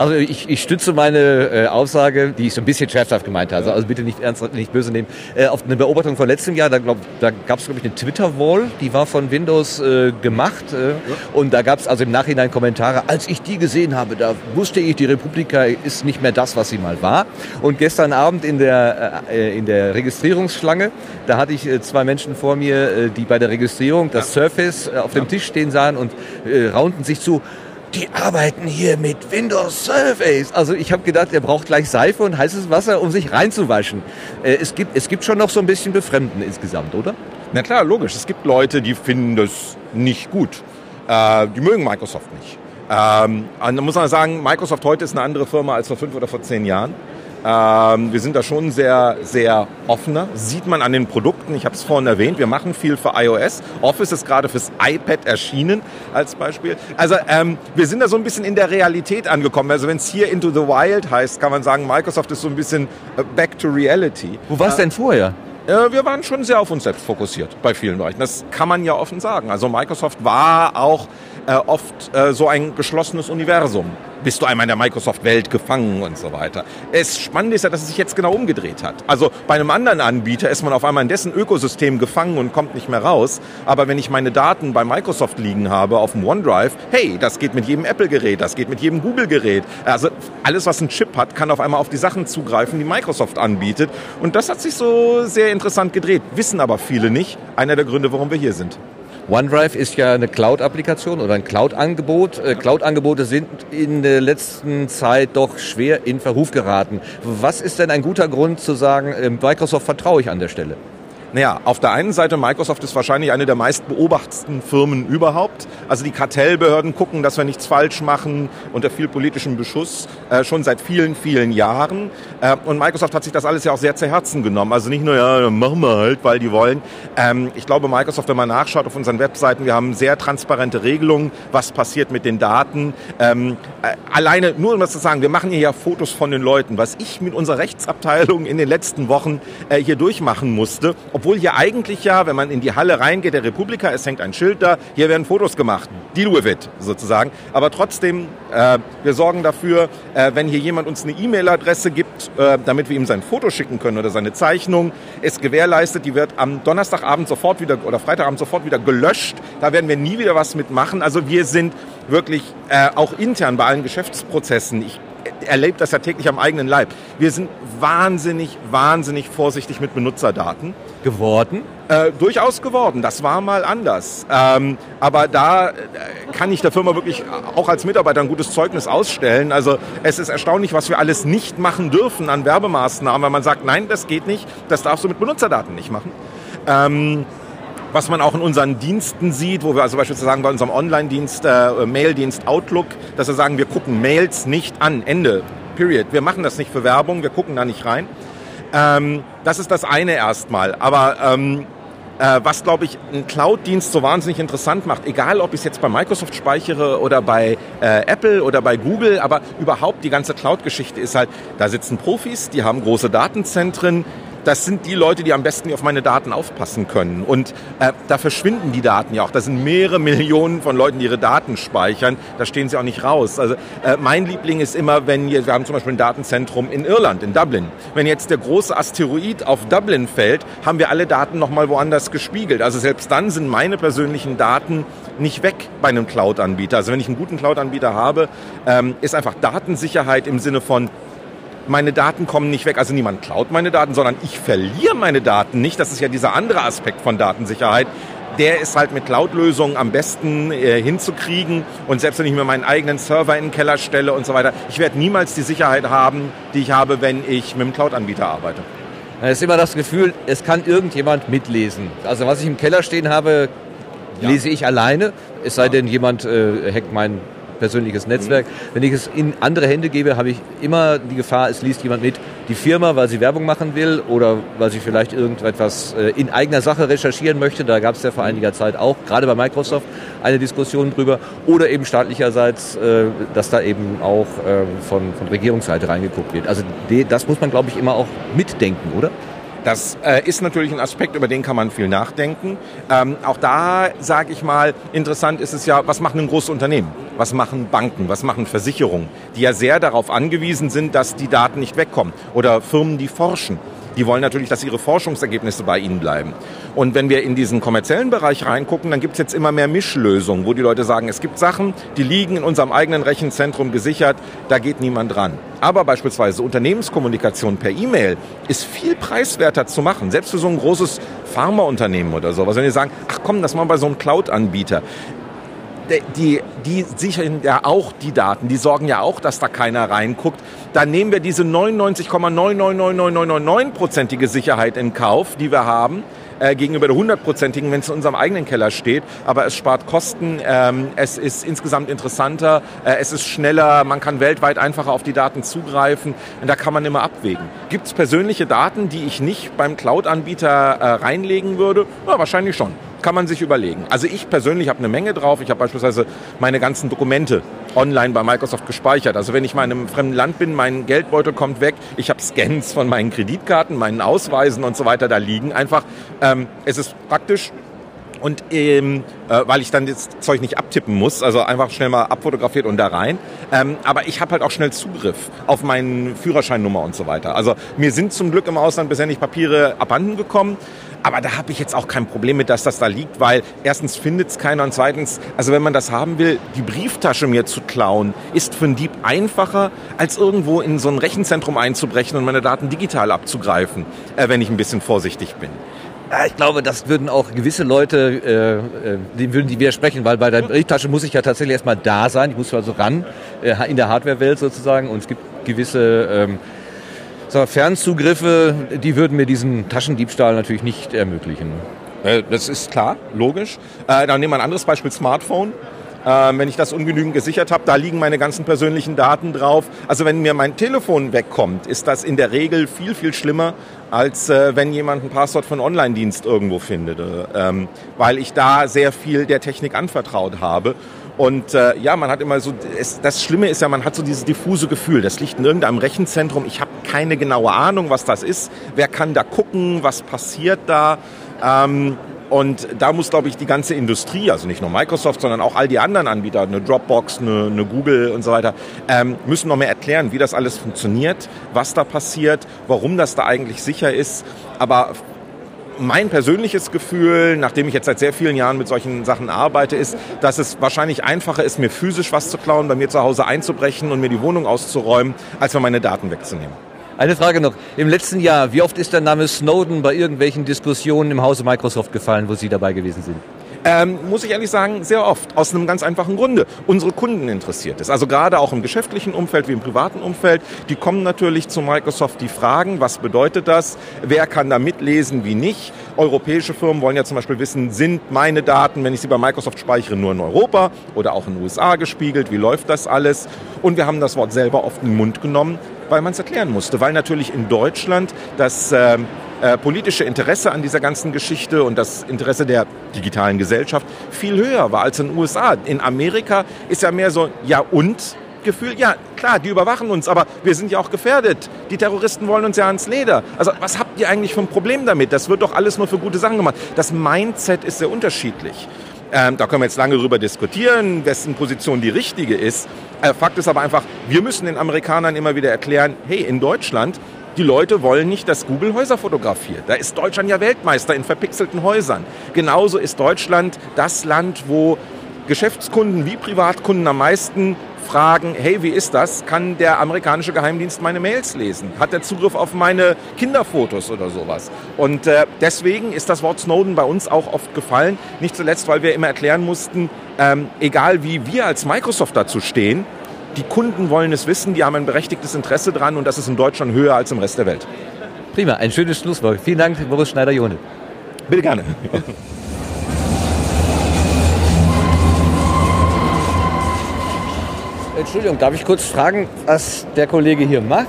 Also ich, ich stütze meine äh, Aussage, die ich so ein bisschen scherzhaft gemeint habe. Also bitte nicht ernst, nicht böse nehmen. Äh, auf eine Beobachtung von letztem Jahr, da, glaub, da gab es, glaube ich, eine Twitter-Wall, die war von Windows äh, gemacht. Äh, ja. Und da gab es also im Nachhinein Kommentare. Als ich die gesehen habe, da wusste ich, die Republika ist nicht mehr das, was sie mal war. Und gestern Abend in der, äh, in der Registrierungsschlange, da hatte ich äh, zwei Menschen vor mir, äh, die bei der Registrierung das ja. Surface äh, auf dem Tisch stehen sahen und äh, raunten sich zu die arbeiten hier mit Windows Surface. Also ich habe gedacht, er braucht gleich Seife und heißes Wasser, um sich reinzuwaschen. Äh, es, gibt, es gibt schon noch so ein bisschen Befremden insgesamt, oder? Na klar, logisch. Es gibt Leute, die finden das nicht gut. Äh, die mögen Microsoft nicht. Ähm, da muss man sagen, Microsoft heute ist eine andere Firma als vor fünf oder vor zehn Jahren. Ähm, wir sind da schon sehr, sehr offener. Sieht man an den Produkten. Ich habe es vorhin erwähnt. Wir machen viel für iOS. Office ist gerade fürs iPad erschienen als Beispiel. Also ähm, wir sind da so ein bisschen in der Realität angekommen. Also wenn es hier Into the Wild heißt, kann man sagen, Microsoft ist so ein bisschen äh, back to reality. Wo war es äh, denn vorher? Äh, wir waren schon sehr auf uns selbst fokussiert bei vielen Bereichen. Das kann man ja offen sagen. Also Microsoft war auch äh, oft äh, so ein geschlossenes Universum bist du einmal in der Microsoft-Welt gefangen und so weiter. Es spannend ist ja, dass es sich jetzt genau umgedreht hat. Also bei einem anderen Anbieter ist man auf einmal in dessen Ökosystem gefangen und kommt nicht mehr raus. Aber wenn ich meine Daten bei Microsoft liegen habe auf dem OneDrive, hey, das geht mit jedem Apple-Gerät, das geht mit jedem Google-Gerät. Also alles, was einen Chip hat, kann auf einmal auf die Sachen zugreifen, die Microsoft anbietet. Und das hat sich so sehr interessant gedreht. Wissen aber viele nicht. Einer der Gründe, warum wir hier sind. OneDrive ist ja eine Cloud-Applikation oder ein Cloud-Angebot. Äh, Cloud-Angebote sind in der letzten Zeit doch schwer in Verruf geraten. Was ist denn ein guter Grund zu sagen, äh, Microsoft vertraue ich an der Stelle? Naja, auf der einen Seite, Microsoft ist wahrscheinlich eine der meist beobachtetsten Firmen überhaupt. Also die Kartellbehörden gucken, dass wir nichts falsch machen unter viel politischem Beschuss, äh, schon seit vielen, vielen Jahren. Äh, und Microsoft hat sich das alles ja auch sehr zu Herzen genommen. Also nicht nur, ja, machen wir halt, weil die wollen. Ähm, ich glaube, Microsoft, wenn man nachschaut auf unseren Webseiten, wir haben sehr transparente Regelungen, was passiert mit den Daten. Ähm, äh, alleine, nur um das zu sagen, wir machen hier ja Fotos von den Leuten. Was ich mit unserer Rechtsabteilung in den letzten Wochen äh, hier durchmachen musste, obwohl hier eigentlich ja, wenn man in die Halle reingeht, der Republika, es hängt ein Schild da, hier werden Fotos gemacht. Deal with it, sozusagen. Aber trotzdem, äh, wir sorgen dafür, äh, wenn hier jemand uns eine E-Mail-Adresse gibt, äh, damit wir ihm sein Foto schicken können oder seine Zeichnung, ist gewährleistet, die wird am Donnerstagabend sofort wieder oder Freitagabend sofort wieder gelöscht. Da werden wir nie wieder was mitmachen. Also wir sind wirklich äh, auch intern bei allen Geschäftsprozessen. Ich erlebe das ja täglich am eigenen Leib. Wir sind wahnsinnig, wahnsinnig vorsichtig mit Benutzerdaten. Geworden? Äh, durchaus geworden. Das war mal anders. Ähm, aber da äh, kann ich der Firma wirklich auch als Mitarbeiter ein gutes Zeugnis ausstellen. Also es ist erstaunlich, was wir alles nicht machen dürfen an Werbemaßnahmen, weil man sagt, nein, das geht nicht, das darfst du mit Benutzerdaten nicht machen. Ähm, was man auch in unseren Diensten sieht, wo wir also beispielsweise sagen, bei unserem Online-Dienst, äh, Mail-Dienst Outlook, dass wir sagen, wir gucken Mails nicht an, Ende, period. Wir machen das nicht für Werbung, wir gucken da nicht rein. Ähm, das ist das eine erstmal. Aber ähm, äh, was, glaube ich, einen Cloud-Dienst so wahnsinnig interessant macht, egal ob ich es jetzt bei Microsoft speichere oder bei äh, Apple oder bei Google, aber überhaupt die ganze Cloud-Geschichte ist halt, da sitzen Profis, die haben große Datenzentren, das sind die Leute, die am besten auf meine Daten aufpassen können. Und äh, da verschwinden die Daten ja auch. Da sind mehrere Millionen von Leuten, die ihre Daten speichern. Da stehen sie auch nicht raus. Also äh, mein Liebling ist immer, wenn wir, wir haben zum Beispiel ein Datenzentrum in Irland, in Dublin. Wenn jetzt der große Asteroid auf Dublin fällt, haben wir alle Daten nochmal woanders gespiegelt. Also selbst dann sind meine persönlichen Daten nicht weg bei einem Cloud-Anbieter. Also wenn ich einen guten Cloud-Anbieter habe, ähm, ist einfach Datensicherheit im Sinne von meine Daten kommen nicht weg. Also niemand klaut meine Daten, sondern ich verliere meine Daten nicht. Das ist ja dieser andere Aspekt von Datensicherheit. Der ist halt mit Cloud-Lösungen am besten äh, hinzukriegen. Und selbst wenn ich mir meinen eigenen Server in den Keller stelle und so weiter, ich werde niemals die Sicherheit haben, die ich habe, wenn ich mit einem Cloud-Anbieter arbeite. Es ist immer das Gefühl, es kann irgendjemand mitlesen. Also was ich im Keller stehen habe, lese ja. ich alleine. Es sei denn, jemand äh, hackt meinen persönliches Netzwerk. Mhm. Wenn ich es in andere Hände gebe, habe ich immer die Gefahr, es liest jemand mit. Die Firma, weil sie Werbung machen will oder weil sie vielleicht irgendetwas äh, in eigener Sache recherchieren möchte. Da gab es ja vor einiger Zeit auch, gerade bei Microsoft, eine Diskussion drüber. Oder eben staatlicherseits, äh, dass da eben auch ähm, von, von Regierungsseite reingeguckt wird. Also das muss man, glaube ich, immer auch mitdenken, oder? Das äh, ist natürlich ein Aspekt, über den kann man viel nachdenken. Ähm, auch da, sage ich mal, interessant ist es ja, was machen ein großes Unternehmen? Was machen Banken? Was machen Versicherungen? Die ja sehr darauf angewiesen sind, dass die Daten nicht wegkommen. Oder Firmen, die forschen. Die wollen natürlich, dass ihre Forschungsergebnisse bei ihnen bleiben. Und wenn wir in diesen kommerziellen Bereich reingucken, dann gibt es jetzt immer mehr Mischlösungen, wo die Leute sagen, es gibt Sachen, die liegen in unserem eigenen Rechenzentrum gesichert, da geht niemand dran. Aber beispielsweise Unternehmenskommunikation per E-Mail ist viel preiswerter zu machen, selbst für so ein großes Pharmaunternehmen oder sowas. Wenn die sagen, ach komm, das machen wir bei so einem Cloud-Anbieter die, die sichern ja auch die Daten, die sorgen ja auch, dass da keiner reinguckt. Dann nehmen wir diese 99,99999%ige Sicherheit in Kauf, die wir haben, äh, gegenüber der hundertprozentigen, wenn es in unserem eigenen Keller steht. Aber es spart Kosten, ähm, es ist insgesamt interessanter, äh, es ist schneller, man kann weltweit einfacher auf die Daten zugreifen. Und da kann man immer abwägen. Gibt es persönliche Daten, die ich nicht beim Cloud-Anbieter äh, reinlegen würde? Ja, wahrscheinlich schon kann man sich überlegen. Also ich persönlich habe eine Menge drauf. Ich habe beispielsweise meine ganzen Dokumente online bei Microsoft gespeichert. Also wenn ich mal in einem fremden Land bin, mein Geldbeutel kommt weg, ich habe Scans von meinen Kreditkarten, meinen Ausweisen und so weiter da liegen. Einfach, ähm, es ist praktisch, und ähm, äh, weil ich dann das Zeug nicht abtippen muss, also einfach schnell mal abfotografiert und da rein. Ähm, aber ich habe halt auch schnell Zugriff auf meinen Führerscheinnummer und so weiter. Also mir sind zum Glück im Ausland bisher nicht Papiere abhanden gekommen. Aber da habe ich jetzt auch kein Problem mit, dass das da liegt, weil erstens findet es keiner und zweitens, also wenn man das haben will, die Brieftasche mir zu klauen, ist für einen Dieb einfacher, als irgendwo in so ein Rechenzentrum einzubrechen und meine Daten digital abzugreifen, äh, wenn ich ein bisschen vorsichtig bin. Ich glaube, das würden auch gewisse Leute, äh, äh dem würden die widersprechen, weil bei der Brieftasche muss ich ja tatsächlich erstmal da sein. Ich muss also ran äh, in der Hardware-Welt sozusagen. Und es gibt gewisse ähm, so, Fernzugriffe, die würden mir diesen Taschendiebstahl natürlich nicht ermöglichen. Äh, das ist klar, logisch. Äh, dann nehmen wir ein anderes Beispiel, Smartphone. Ähm, wenn ich das ungenügend gesichert habe, da liegen meine ganzen persönlichen Daten drauf. Also wenn mir mein Telefon wegkommt, ist das in der Regel viel, viel schlimmer, als äh, wenn jemand ein Passwort von Online-Dienst irgendwo findet. Ähm, weil ich da sehr viel der Technik anvertraut habe. Und äh, ja, man hat immer so, es, das Schlimme ist ja, man hat so dieses diffuse Gefühl, das liegt in irgendeinem Rechenzentrum, ich habe keine genaue Ahnung, was das ist, wer kann da gucken, was passiert da. Ähm, und da muss, glaube ich, die ganze Industrie, also nicht nur Microsoft, sondern auch all die anderen Anbieter, eine Dropbox, eine, eine Google und so weiter, ähm, müssen noch mehr erklären, wie das alles funktioniert, was da passiert, warum das da eigentlich sicher ist. Aber mein persönliches Gefühl, nachdem ich jetzt seit sehr vielen Jahren mit solchen Sachen arbeite, ist, dass es wahrscheinlich einfacher ist, mir physisch was zu klauen, bei mir zu Hause einzubrechen und mir die Wohnung auszuräumen, als mir meine Daten wegzunehmen. Eine Frage noch. Im letzten Jahr, wie oft ist der Name Snowden bei irgendwelchen Diskussionen im Hause Microsoft gefallen, wo Sie dabei gewesen sind? Ähm, muss ich ehrlich sagen, sehr oft. Aus einem ganz einfachen Grunde. Unsere Kunden interessiert es. Also gerade auch im geschäftlichen Umfeld wie im privaten Umfeld. Die kommen natürlich zu Microsoft, die fragen, was bedeutet das? Wer kann da mitlesen, wie nicht? Europäische Firmen wollen ja zum Beispiel wissen, sind meine Daten, wenn ich sie bei Microsoft speichere, nur in Europa oder auch in den USA gespiegelt? Wie läuft das alles? Und wir haben das Wort selber oft in den Mund genommen weil man es erklären musste. Weil natürlich in Deutschland das äh, äh, politische Interesse an dieser ganzen Geschichte und das Interesse der digitalen Gesellschaft viel höher war als in den USA. In Amerika ist ja mehr so, ja und? Gefühl, ja klar, die überwachen uns, aber wir sind ja auch gefährdet. Die Terroristen wollen uns ja ans Leder. Also was habt ihr eigentlich für ein Problem damit? Das wird doch alles nur für gute Sachen gemacht. Das Mindset ist sehr unterschiedlich. Ähm, da können wir jetzt lange drüber diskutieren, wessen Position die richtige ist. Äh, Fakt ist aber einfach, wir müssen den Amerikanern immer wieder erklären, hey, in Deutschland die Leute wollen nicht, dass Google Häuser fotografiert. Da ist Deutschland ja Weltmeister in verpixelten Häusern. Genauso ist Deutschland das Land, wo Geschäftskunden wie Privatkunden am meisten fragen, hey, wie ist das? Kann der amerikanische Geheimdienst meine Mails lesen? Hat er Zugriff auf meine Kinderfotos oder sowas? Und äh, deswegen ist das Wort Snowden bei uns auch oft gefallen. Nicht zuletzt, weil wir immer erklären mussten, ähm, egal wie wir als Microsoft dazu stehen, die Kunden wollen es wissen, die haben ein berechtigtes Interesse dran und das ist in Deutschland höher als im Rest der Welt. Prima, ein schönes Schlusswort. Vielen Dank, Boris Schneider-Jone. Bitte gerne. Entschuldigung, darf ich kurz fragen, was der Kollege hier macht?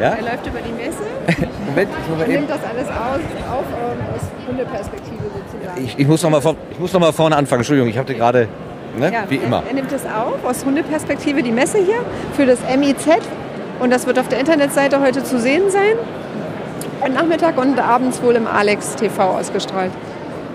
Ja? Er läuft über die Messe Moment, und nimmt das alles aus, auf ähm, aus Hundeperspektive sozusagen. Ich, ich muss noch mal vor, noch vorne anfangen. Entschuldigung, ich hatte gerade ne? ja, wie immer. Er, er nimmt es auf, aus Hundeperspektive, die Messe hier für das MIZ. Und das wird auf der Internetseite heute zu sehen sein. Und Nachmittag und abends wohl im Alex TV ausgestrahlt.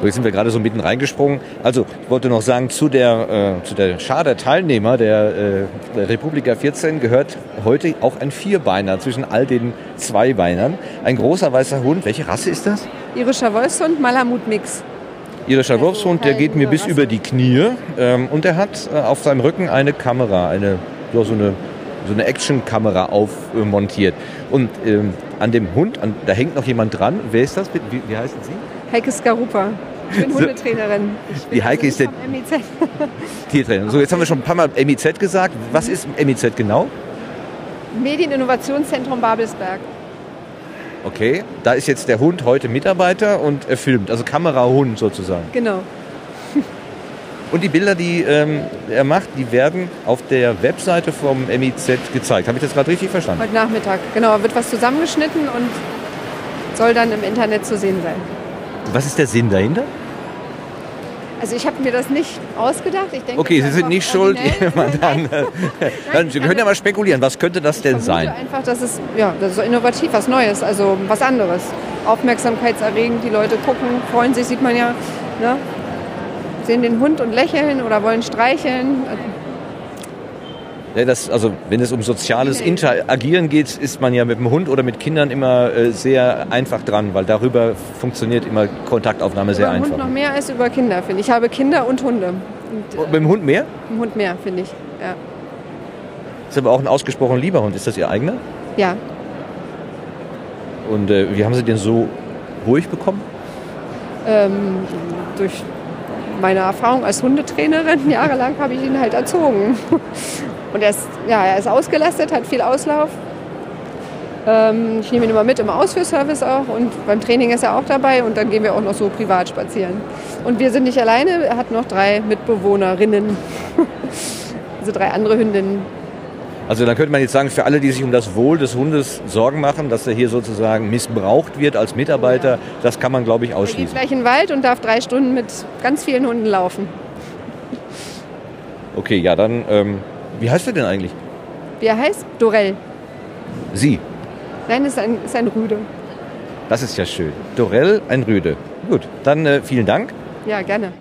Jetzt sind wir gerade so mitten reingesprungen. Also, ich wollte noch sagen, zu der, äh, zu der Schar der Teilnehmer der, äh, der Republika 14 gehört heute auch ein Vierbeiner zwischen all den Zweibeinern. Ein großer weißer Hund. Welche Rasse ist das? Irischer Wolfshund, Malamut Mix irischer Wolfshund, der geht mir bis über die Knie ähm, und der hat äh, auf seinem Rücken eine Kamera, eine, ja, so eine, so eine Action-Kamera aufmontiert. Und ähm, an dem Hund, an, da hängt noch jemand dran. Wer ist das? Wie, wie heißen Sie? Heike Skarupa. Ich bin Hundetrainerin. Ich bin die Heike ist der MIZ. Tiertrainerin. So, jetzt haben wir schon ein paar Mal MIZ gesagt. Was ist MIZ genau? Medieninnovationszentrum Babelsberg. Okay, da ist jetzt der Hund heute Mitarbeiter und er filmt, also Kamerahund sozusagen. Genau. Und die Bilder, die ähm, er macht, die werden auf der Webseite vom MIZ gezeigt. Habe ich das gerade richtig verstanden? Heute Nachmittag, genau. Wird was zusammengeschnitten und soll dann im Internet zu sehen sein. Was ist der Sinn dahinter? Also ich habe mir das nicht ausgedacht. Ich denke, okay, Sie sind nicht schuld. dann, dann, Sie können ja mal spekulieren, was könnte das denn ich sein? einfach, dass es ja, das ist so innovativ, was Neues, also was anderes. Aufmerksamkeitserregend, die Leute gucken, freuen sich, sieht man ja. Ne? Sehen den Hund und lächeln oder wollen streicheln. Ja, das, also wenn es um soziales Interagieren geht, ist man ja mit dem Hund oder mit Kindern immer äh, sehr einfach dran, weil darüber funktioniert immer Kontaktaufnahme sehr über einfach. Hund noch mehr als über Kinder, finde ich. Ich habe Kinder und Hunde. Und, äh, mit dem Hund mehr? Mit dem Hund mehr, finde ich, ja. Ist aber auch ein ausgesprochen lieber Hund. Ist das Ihr eigener? Ja. Und äh, wie haben Sie den so ruhig bekommen? Ähm, durch meine Erfahrung als Hundetrainerin. Jahrelang habe ich ihn halt erzogen. Und er ist, ja, er ist ausgelastet, hat viel Auslauf. Ähm, ich nehme ihn immer mit im Ausführservice auch und beim Training ist er auch dabei und dann gehen wir auch noch so privat spazieren. Und wir sind nicht alleine, er hat noch drei Mitbewohnerinnen, also drei andere Hündinnen. Also dann könnte man jetzt sagen, für alle, die sich um das Wohl des Hundes Sorgen machen, dass er hier sozusagen missbraucht wird als Mitarbeiter, ja. das kann man, glaube ich, ausschließen. Er geht gleich in den Wald und darf drei Stunden mit ganz vielen Hunden laufen. Okay, ja, dann ähm, wie heißt er denn eigentlich? Wie er heißt? Dorell. Sie? Nein, ist ein, ist ein Rüde. Das ist ja schön. Dorell, ein Rüde. Gut, dann äh, vielen Dank. Ja, gerne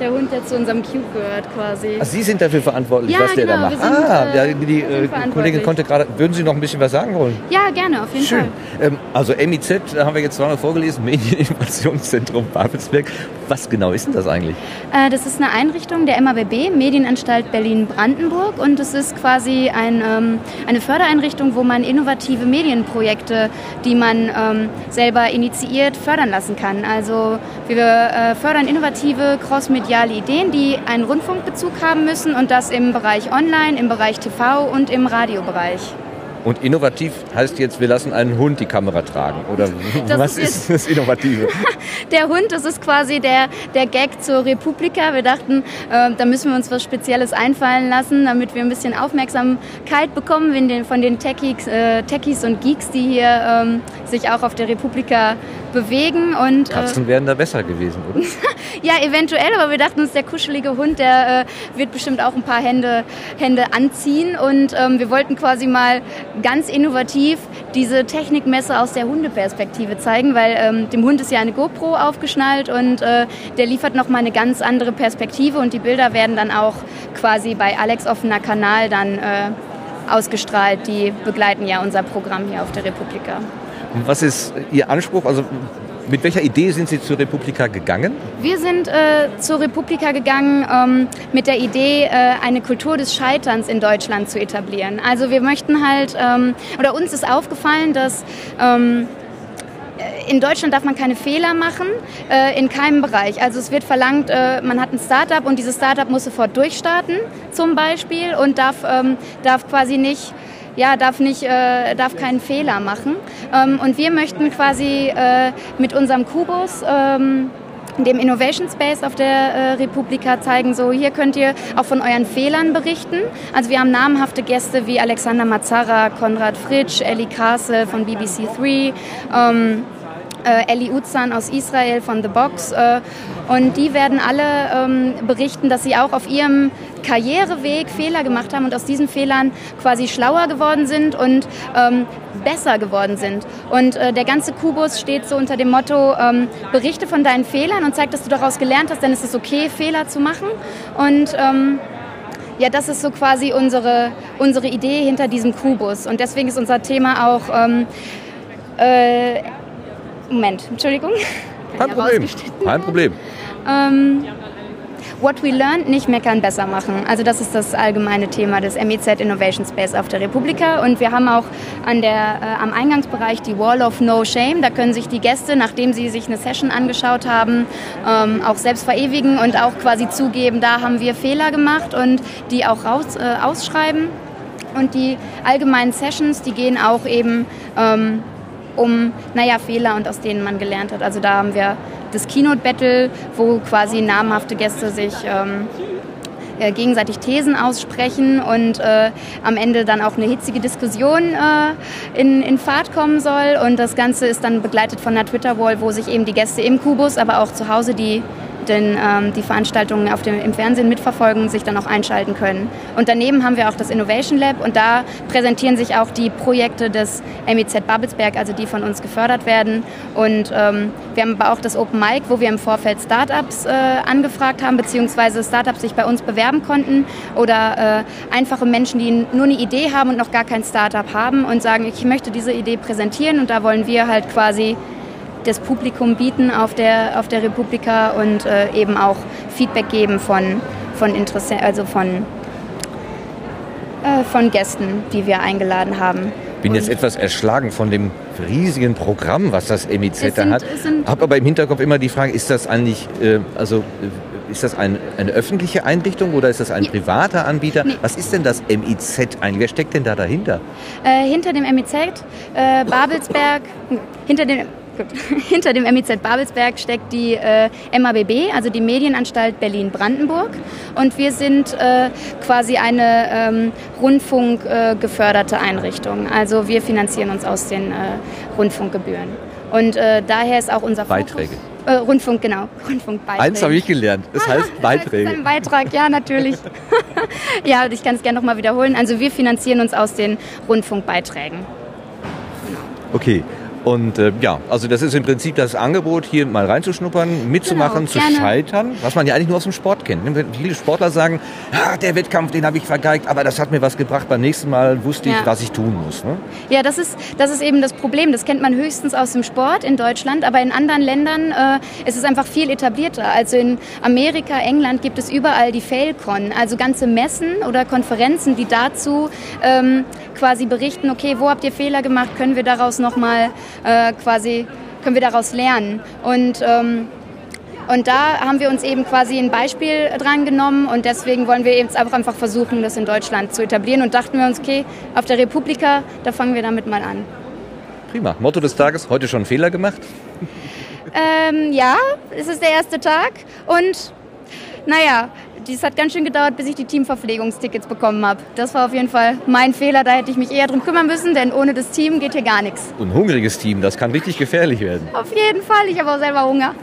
der Hund, der zu unserem Cube gehört quasi. Ach, Sie sind dafür verantwortlich, ja, was der genau, da macht. Sind, ah, äh, die, die äh, Kollegin konnte gerade. Würden Sie noch ein bisschen was sagen wollen? Ja, gerne, auf jeden Schön. Fall. Ähm, also MIZ haben wir jetzt zweimal vorgelesen, Medieninnovationszentrum Babelsberg. Was genau ist denn das eigentlich? Äh, das ist eine Einrichtung der MABB, Medienanstalt Berlin-Brandenburg. Und es ist quasi ein, ähm, eine Fördereinrichtung, wo man innovative Medienprojekte, die man ähm, selber initiiert, fördern lassen kann. Also wir äh, fördern innovative cross-mediale mediale Ideen, die einen Rundfunkbezug haben müssen und das im Bereich Online, im Bereich TV und im Radiobereich. Und innovativ heißt jetzt, wir lassen einen Hund die Kamera tragen. Oder Das was ist ist das Innovative? Der Hund, das ist quasi der, der Gag zur Republika. Wir dachten, äh, da müssen wir uns was Spezielles einfallen lassen, damit wir ein bisschen Aufmerksamkeit bekommen von den, von den Techies, äh, Techies und Geeks, die hier ähm, sich auch auf der Republika bewegen. Und, äh, Katzen wären da besser gewesen, oder? ja, eventuell, aber wir dachten uns, der kuschelige Hund, der äh, wird bestimmt auch ein paar Hände, Hände anziehen. Und ähm, wir wollten quasi mal ganz innovativ diese Technikmesse aus der Hundeperspektive zeigen, weil ähm, dem Hund ist ja eine GoPro aufgeschnallt und äh, der liefert nochmal eine ganz andere Perspektive und die Bilder werden dann auch quasi bei Alex offener Kanal dann äh, ausgestrahlt. Die begleiten ja unser Programm hier auf der Republika. Was ist Ihr Anspruch? Also mit welcher Idee sind Sie zur Republika gegangen? Wir sind äh, zur Republika gegangen ähm, mit der Idee, äh, eine Kultur des Scheiterns in Deutschland zu etablieren. Also wir möchten halt, ähm, oder uns ist aufgefallen, dass ähm, in Deutschland darf man keine Fehler machen, äh, in keinem Bereich. Also es wird verlangt, äh, man hat ein Startup und dieses Startup muss sofort durchstarten, zum Beispiel, und darf, ähm, darf quasi nicht ja, darf, nicht, äh, darf keinen Fehler machen. Ähm, und wir möchten quasi äh, mit unserem Kubus ähm, dem Innovation Space auf der äh, Republika zeigen, so hier könnt ihr auch von euren Fehlern berichten. Also wir haben namhafte Gäste wie Alexander Mazzara, Konrad Fritsch, Ellie Castle von BBC 3, ähm, äh, Ellie Uzan aus Israel von The Box. Äh, und die werden alle ähm, berichten, dass sie auch auf ihrem Karriereweg Fehler gemacht haben und aus diesen Fehlern quasi schlauer geworden sind und ähm, besser geworden sind. Und äh, der ganze Kubus steht so unter dem Motto, ähm, berichte von deinen Fehlern und zeig, dass du daraus gelernt hast, denn es ist okay, Fehler zu machen. Und ähm, ja, das ist so quasi unsere, unsere Idee hinter diesem Kubus. Und deswegen ist unser Thema auch... Ähm, äh, Moment, Entschuldigung. Kein Problem. Kein Problem. Ähm, What we learned, nicht meckern, besser machen. Also das ist das allgemeine Thema des MEZ Innovation Space auf der Republika. Und wir haben auch an der, äh, am Eingangsbereich die Wall of No Shame. Da können sich die Gäste, nachdem sie sich eine Session angeschaut haben, ähm, auch selbst verewigen und auch quasi zugeben, da haben wir Fehler gemacht und die auch raus, äh, ausschreiben. Und die allgemeinen Sessions, die gehen auch eben ähm, um, naja, Fehler und aus denen man gelernt hat. Also da haben wir das Keynote Battle, wo quasi namhafte Gäste sich ähm, äh, gegenseitig Thesen aussprechen und äh, am Ende dann auch eine hitzige Diskussion äh, in, in Fahrt kommen soll. Und das Ganze ist dann begleitet von einer Twitter-Wall, wo sich eben die Gäste im Kubus, aber auch zu Hause die denn ähm, die Veranstaltungen auf dem, im Fernsehen mitverfolgen, sich dann auch einschalten können. Und daneben haben wir auch das Innovation Lab und da präsentieren sich auch die Projekte des MEZ Babelsberg, also die von uns gefördert werden. Und ähm, wir haben aber auch das Open Mic, wo wir im Vorfeld Startups äh, angefragt haben, beziehungsweise Startups sich bei uns bewerben konnten oder äh, einfache Menschen, die nur eine Idee haben und noch gar kein Startup haben und sagen, ich möchte diese Idee präsentieren und da wollen wir halt quasi das Publikum bieten auf der, auf der Republika und äh, eben auch Feedback geben von, von Interesse, also von, äh, von Gästen, die wir eingeladen haben. bin jetzt etwas erschlagen von dem riesigen Programm, was das Es da hat. Habe aber im Hinterkopf immer die Frage, ist das eigentlich, äh, also äh, ist das ein, eine öffentliche Einrichtung oder ist das ein privater Anbieter? Nee. Was ist denn das MIZ eigentlich? Wer steckt denn da dahinter? Äh, hinter dem MEZ äh, Babelsberg, hinter dem. Hinter dem MEZ Babelsberg steckt die äh, MABB, also die Medienanstalt Berlin-Brandenburg. Und wir sind äh, quasi eine ähm, Rundfunk äh, Einrichtung. Also wir finanzieren uns aus den äh, Rundfunkgebühren. Und äh, daher ist auch unser Fokus... Beiträge. Äh, Rundfunk, genau. Rundfunkbeiträge. Eins habe ich gelernt, das heißt Das ist Beiträge. ein Beitrag, ja, natürlich. ja, ich kann es gerne nochmal wiederholen. Also wir finanzieren uns aus den Rundfunkbeiträgen. Okay. Und äh, ja, also das ist im Prinzip das Angebot, hier mal reinzuschnuppern, mitzumachen, Genau, zu gerne. scheitern, was man ja eigentlich nur aus dem Sport kennt. ne? Viele Sportler sagen, ah, der Wettkampf, den habe ich vergeigt, aber das hat mir was gebracht. Beim nächsten Mal wusste ich, Ja. was ich tun muss. Ne? Ja, das ist, das ist eben das Problem. Das kennt man höchstens aus dem Sport in Deutschland, aber in anderen Ländern äh, ist es einfach viel etablierter. Also in Amerika, England gibt es überall die Failcon, also ganze Messen oder Konferenzen, die dazu ähm, quasi berichten, okay, wo habt ihr Fehler gemacht, können wir daraus nochmal äh, quasi, können wir daraus lernen. Und ähm, Und da haben wir uns eben quasi ein Beispiel dran genommen und deswegen wollen wir jetzt auch einfach versuchen, das in Deutschland zu etablieren und dachten wir uns, okay, auf der Republika, da fangen wir damit mal an. Prima. Motto des Tages, heute schon Fehler gemacht? Ähm, ja, es ist der erste Tag und naja, es hat ganz schön gedauert, bis ich die Teamverpflegungstickets bekommen habe. Das war auf jeden Fall mein Fehler, da hätte ich mich eher drum kümmern müssen, denn ohne das Team geht hier gar nichts. Ein hungriges Team, das kann richtig gefährlich werden. Auf jeden Fall, ich habe auch selber Hunger.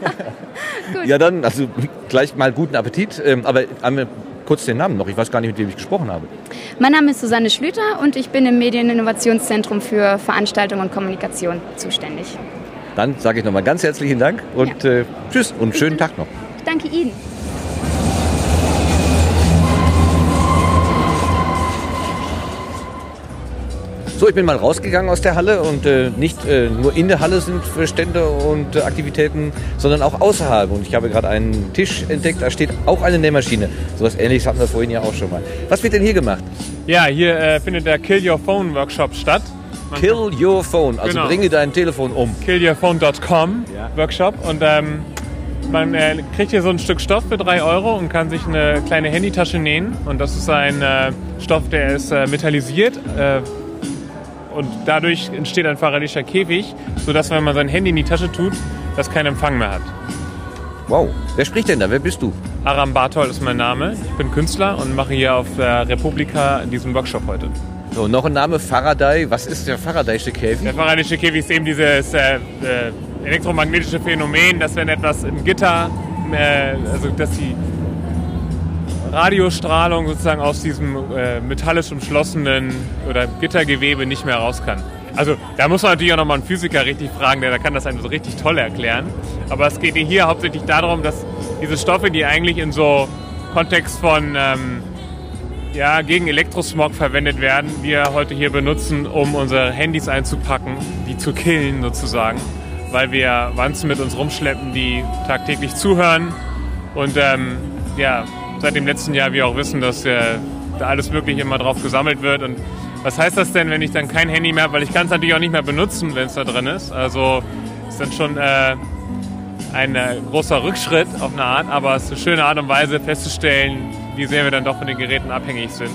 ja, dann, also gleich mal guten Appetit, ähm, aber einmal kurz den Namen noch, ich weiß gar nicht, mit wem ich gesprochen habe. Mein Name ist Susanne Schlüter und ich bin im Medieninnovationszentrum für Veranstaltung und Kommunikation zuständig. Dann sage ich nochmal ganz herzlichen Dank und ja. äh, tschüss und schönen Tag noch. Ich danke Ihnen. So, ich bin mal rausgegangen aus der Halle und äh, nicht äh, nur in der Halle sind Stände und äh, Aktivitäten, sondern auch außerhalb. Und ich habe gerade einen Tisch entdeckt, da steht auch eine Nähmaschine. So etwas ähnliches hatten wir vorhin ja auch schon mal. Was wird denn hier gemacht? Ja, hier äh, findet der Kill Your Phone Workshop statt. Man Kill Your Phone, also genau. bringe dein Telefon um. Killyourphone.com ja. Workshop und ähm, man äh, kriegt hier so ein Stück Stoff für 3 Euro und kann sich eine kleine Handytasche nähen. Und das ist ein äh, Stoff, der ist metallisiert und dadurch entsteht ein faradischer Käfig, sodass, wenn man sein Handy in die Tasche tut, das keinen Empfang mehr hat. Wow, wer spricht denn da? Wer bist du? Aram Bartol ist mein Name. Ich bin Künstler und mache hier auf der Republika diesen Workshop heute. So, noch ein Name, Faraday. Was ist der Faradayische Käfig? Der Faradayische Käfig ist eben dieses äh, äh, elektromagnetische Phänomen, dass wenn etwas im Gitter, äh, also dass die Radiostrahlung sozusagen aus diesem äh, metallisch umschlossenen oder Gittergewebe nicht mehr raus kann. Also da muss man natürlich auch nochmal einen Physiker richtig fragen, der, der kann das einem so richtig toll erklären. Aber es geht hier hauptsächlich darum, dass diese Stoffe, die eigentlich in so Kontext von ähm, ja, gegen Elektrosmog verwendet werden, wir heute hier benutzen, um unsere Handys einzupacken, die zu killen sozusagen, weil wir Wanzen mit uns rumschleppen, die tagtäglich zuhören und ähm, ja, seit dem letzten Jahr wir auch wissen, dass äh, da alles Mögliche immer drauf gesammelt wird. Und was heißt das denn, wenn ich dann kein Handy mehr habe? Weil ich kann es natürlich auch nicht mehr benutzen, wenn es da drin ist. Also ist dann schon äh, ein äh, großer Rückschritt auf eine Art, aber es ist eine schöne Art und Weise festzustellen, wie sehr wir dann doch von den Geräten abhängig sind.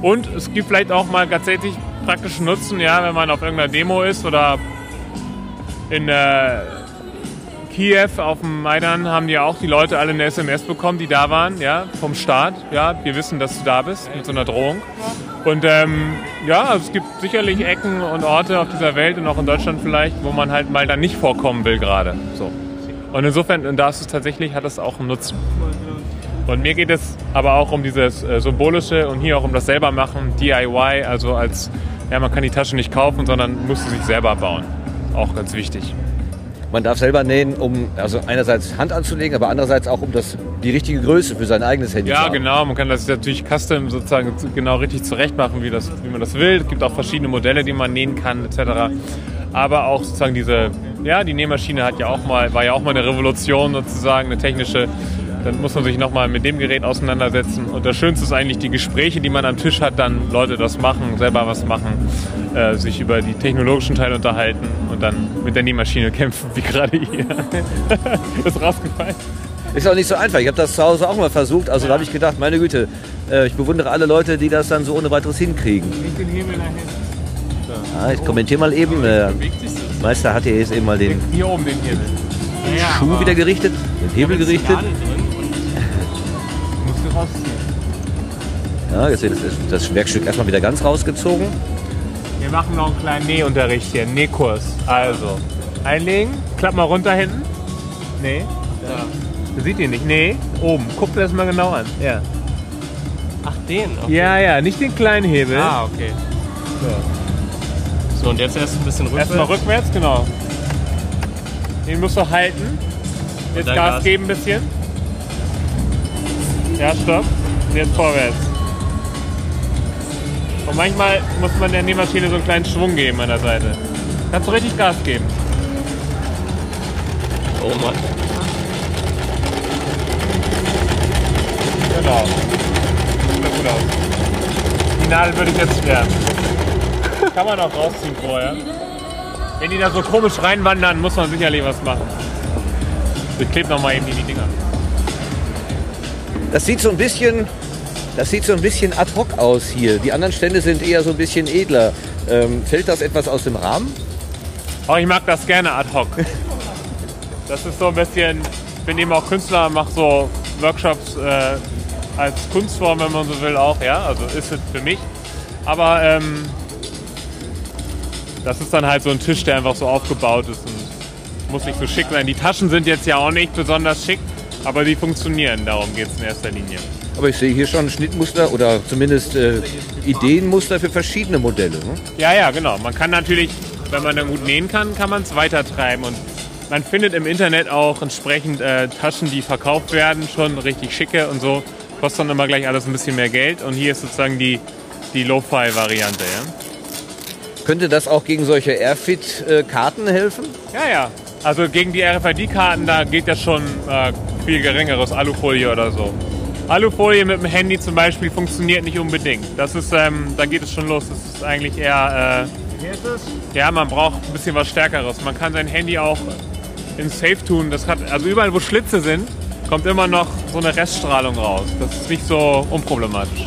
Und es gibt vielleicht auch mal tatsächlich praktischen Nutzen, ja, wenn man auf irgendeiner Demo ist oder in äh, Kiew auf dem Maidan haben ja auch die Leute alle eine SMS bekommen, die da waren, ja, vom Staat. Ja, wir wissen, dass du da bist mit so einer Drohung. Und ähm, ja, es gibt sicherlich Ecken und Orte auf dieser Welt und auch in Deutschland vielleicht, wo man halt mal da nicht vorkommen will gerade. So. Und insofern, und da ist es tatsächlich, hat es auch einen Nutzen. Und mir geht es aber auch um dieses äh, Symbolische und hier auch um das selbermachen, DIY, also als, ja, man kann die Tasche nicht kaufen, sondern muss sie sich selber bauen. Auch ganz wichtig. Man darf selber nähen, um also einerseits Hand anzulegen, aber andererseits auch um das, die richtige Größe für sein eigenes Handy ja, zu haben. Ja, genau. Man kann das natürlich custom sozusagen genau richtig zurechtmachen, wie, das, wie man das will. Es gibt auch verschiedene Modelle, die man nähen kann, etc. Aber auch sozusagen diese, ja, die Nähmaschine hat ja auch mal, war ja auch mal eine Revolution sozusagen, eine technische dann muss man sich nochmal mit dem Gerät auseinandersetzen. Und das Schönste ist eigentlich die Gespräche, die man am Tisch hat, dann Leute das machen, selber was machen, äh, sich über die technologischen Teile unterhalten und dann mit der Nähmaschine kämpfen, wie gerade hier. ist rausgefallen. Ist auch nicht so einfach. Ich habe das zu Hause auch mal versucht. Also ja. da habe ich gedacht, meine Güte, äh, ich bewundere alle Leute, die das dann so ohne weiteres hinkriegen. den Hebel nach hinten. Ah, ich kommentiere mal eben. Äh, Meister hat hier jetzt eben mal den hier oben den Hebel. Schuh wieder gerichtet, den Hebel gerichtet. Ja, jetzt wird das Werkstück erstmal wieder ganz rausgezogen. Wir machen noch einen kleinen Nähunterricht hier, einen Nähkurs. Also, einlegen, klapp mal runter hinten. Nee. Ja. Das sieht ihr nicht. Nee, oben. Guckt das mal genau an. Ja. Ach, den? Okay. Ja, ja, nicht den kleinen Hebel. Ah, okay. So. so, und jetzt erst ein bisschen rückwärts. Erstmal rückwärts, genau. Den musst du halten. Jetzt Gas, Gas geben ein bisschen. Ja, stopp. Und jetzt vorwärts. Und manchmal muss man der Nähmaschine so einen kleinen Schwung geben an der Seite. Kannst du richtig Gas geben. Oh Mann. Genau. Sieht gut aus. Die Nadel würde ich jetzt sperren. Kann man auch rausziehen vorher. Wenn die da so komisch reinwandern, muss man sicherlich was machen. Ich klebe nochmal eben die Dinger. Das sieht so ein bisschen, das sieht so ein bisschen ad hoc aus hier. Die anderen Stände sind eher so ein bisschen edler. Ähm, fällt das etwas aus dem Rahmen? Oh, ich mag das gerne ad hoc. Das ist so ein bisschen, ich bin eben auch Künstler, mache so Workshops äh, als Kunstform, wenn man so will, auch, ja. Also ist es für mich. Aber ähm, das ist dann halt so ein Tisch, der einfach so aufgebaut ist und muss nicht so schick sein. Die Taschen sind jetzt ja auch nicht besonders schick, aber die funktionieren. Darum geht es in erster Linie. Aber ich sehe hier schon Schnittmuster oder zumindest äh, Ideenmuster für verschiedene Modelle. Ne? Ja, ja, genau. Man kann natürlich, wenn man dann gut nähen kann, kann man es weitertreiben. Und man findet im Internet auch entsprechend äh, Taschen, die verkauft werden, schon richtig schicke und so. Kostet dann immer gleich alles ein bisschen mehr Geld. Und hier ist sozusagen die, die Lo-Fi-Variante. Ja? Könnte das auch gegen solche Airfit-Karten helfen? Ja, ja. Also gegen die RFID-Karten, da geht ja schon äh, viel geringeres Alufolie oder so. Alufolie mit dem Handy zum Beispiel funktioniert nicht unbedingt. Das ist, ähm, da geht es schon los. Das ist eigentlich eher, äh, ja, man braucht ein bisschen was Stärkeres. Man kann sein Handy auch in Safe tun. Das hat, also überall, wo Schlitze sind, kommt immer noch so eine Reststrahlung raus. Das ist nicht so unproblematisch.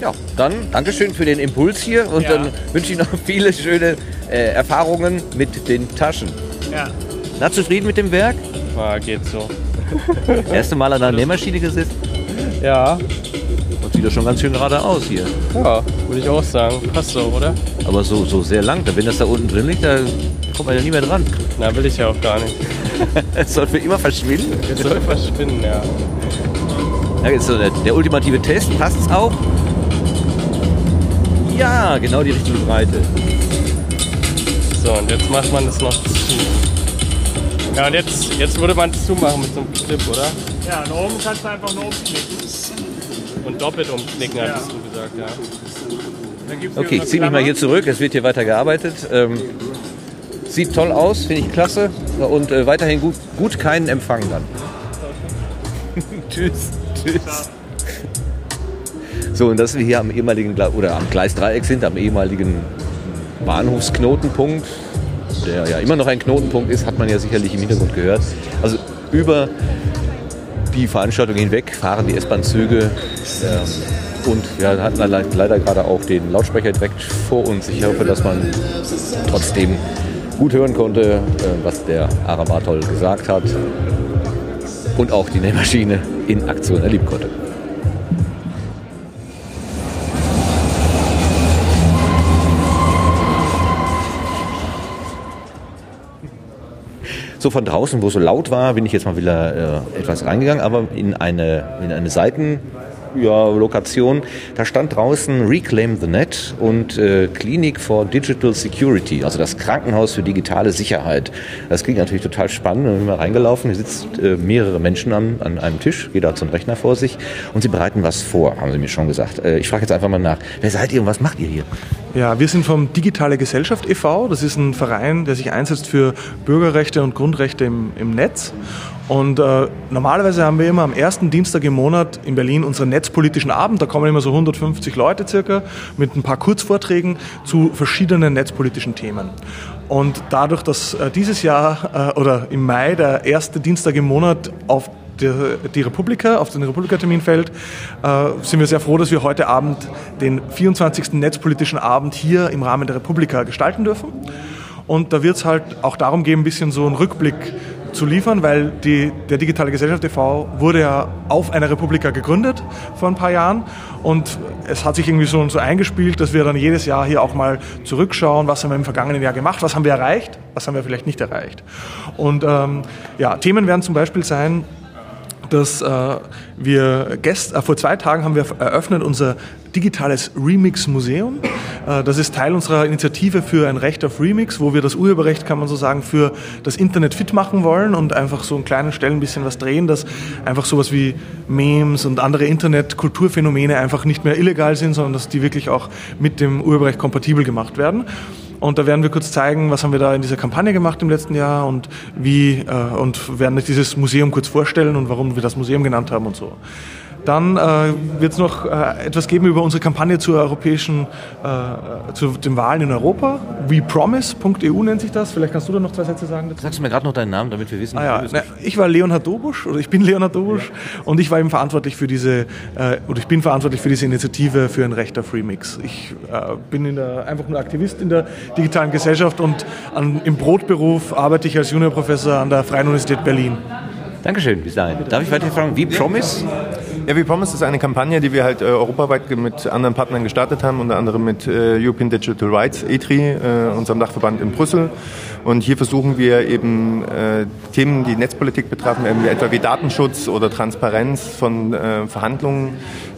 Ja, dann Dankeschön für den Impuls hier und Ja. dann wünsche ich noch viele schöne äh, Erfahrungen mit den Taschen. Ja. Na, zufrieden mit dem Werk? Ja, geht so. Erste Mal an der Nähmaschine gesessen? Ja. Und sieht doch schon ganz schön gerade aus hier. Ja, würde ich auch sagen. Passt so, oder? Aber so, so sehr lang. Wenn das da unten drin liegt, da kommt man ja nie mehr dran. Na, will ich ja auch gar nicht. Es soll für immer verschwinden. Es soll verschwinden, ja. Ja, jetzt so der, der ultimative Test. Passt es auch? Ja, genau die richtige Breite. So, und jetzt macht man das noch zu. Ja, und jetzt, jetzt würde man es zumachen mit so einem Clip, oder? Ja, und oben kannst du einfach nur umknicken. Und doppelt umknicken, Ja. hattest du gesagt, ja. Okay, ich ziehe mich mal hier zurück. Es wird hier weiter gearbeitet. Ähm, sieht toll aus, finde ich klasse. Und äh, weiterhin gut, gut keinen Empfang dann. tschüss, tschüss. So, und dass wir hier am ehemaligen oder am Gleisdreieck sind, am ehemaligen Bahnhofsknotenpunkt, der ja immer noch ein Knotenpunkt ist, hat man ja sicherlich im Hintergrund gehört. Also über die Veranstaltung hinweg fahren die S-Bahn-Züge ähm, und wir hatten le- leider gerade auch den Lautsprecher direkt vor uns. Ich hoffe, dass man trotzdem gut hören konnte, äh, was der Ara Bartol gesagt hat und auch die Nähmaschine in Aktion erleben konnte. So von draußen, wo es so laut war, bin ich jetzt mal wieder äh, etwas reingegangen, aber in eine, in eine Seiten, ja, Lokation. Da stand draußen Reclaim the Net und äh, Klinik for Digital Security, also das Krankenhaus für digitale Sicherheit. Das klingt natürlich total spannend. Bin ich mal reingelaufen. Hier sitzen äh, mehrere Menschen an, an einem Tisch, jeder hat so einen Rechner vor sich und sie bereiten was vor, haben sie mir schon gesagt. Äh, ich frage jetzt einfach mal nach, wer seid ihr und was macht ihr hier? Ja, wir sind vom Digitale Gesellschaft e.V. Das ist ein Verein, der sich einsetzt für Bürgerrechte und Grundrechte im, im Netz. Und äh, normalerweise haben wir immer am ersten Dienstag im Monat in Berlin unseren netzpolitischen Abend. Da kommen immer so 150 Leute circa mit ein paar Kurzvorträgen zu verschiedenen netzpolitischen Themen. Und dadurch, dass äh, dieses Jahr äh, oder im Mai der erste Dienstag im Monat auf die, die Republika, auf den Republika-Termin fällt, äh, sind wir sehr froh, dass wir heute Abend den 24. netzpolitischen Abend hier im Rahmen der Republika gestalten dürfen. Und da wird es halt auch darum gehen, ein bisschen so einen Rückblick zu liefern, weil die, der Digitale Gesellschaft e.V. wurde ja auf einer Republika gegründet vor ein paar Jahren und es hat sich irgendwie so, so eingespielt, dass wir dann jedes Jahr hier auch mal zurückschauen, was haben wir im vergangenen Jahr gemacht, was haben wir erreicht, was haben wir vielleicht nicht erreicht. Und ähm, ja, Themen werden zum Beispiel sein, dass äh, wir gest äh, vor zwei Tagen haben wir eröffnet unser digitales Remix-Museum. Äh, das ist Teil unserer Initiative für ein Recht auf Remix, wo wir das Urheberrecht, kann man so sagen, für das Internet fit machen wollen und einfach so an kleinen Stellen ein bisschen was drehen, dass einfach sowas wie Memes und andere Internet-Kulturphänomene einfach nicht mehr illegal sind, sondern dass die wirklich auch mit dem Urheberrecht kompatibel gemacht werden. Und da werden wir kurz zeigen, was haben wir da in dieser Kampagne gemacht im letzten Jahr und wie äh, und werden dieses Museum kurz vorstellen und warum wir das Museum genannt haben und so. Dann äh, wird es noch äh, etwas geben über unsere Kampagne zur europäischen, äh, zu den Wahlen in Europa. WePromise.eu nennt sich das. Vielleicht kannst du da noch zwei Sätze sagen dazu. Sagst du mir gerade noch deinen Namen, damit wir wissen, ah, ja. Na, Ich war Leonhard Dobusch, oder ich bin Leonhard Dobusch, ja. und ich war eben verantwortlich für diese, äh, oder ich bin verantwortlich für diese Initiative für ein rechter Freemix. Ich äh, bin in der, einfach nur Aktivist in der digitalen Gesellschaft und an, im Brotberuf arbeite ich als Juniorprofessor an der Freien Universität Berlin. Dankeschön, bis dahin. Darf ich weiter fragen, wie Promise? Ja, wie Promise ist eine Kampagne, die wir halt äh, europaweit mit anderen Partnern gestartet haben, unter anderem mit äh, European Digital Rights, ETRI, äh, unserem Dachverband in Brüssel. Und hier versuchen wir eben äh, Themen, die Netzpolitik betreffen, etwa wie Datenschutz oder Transparenz von äh, Verhandlungen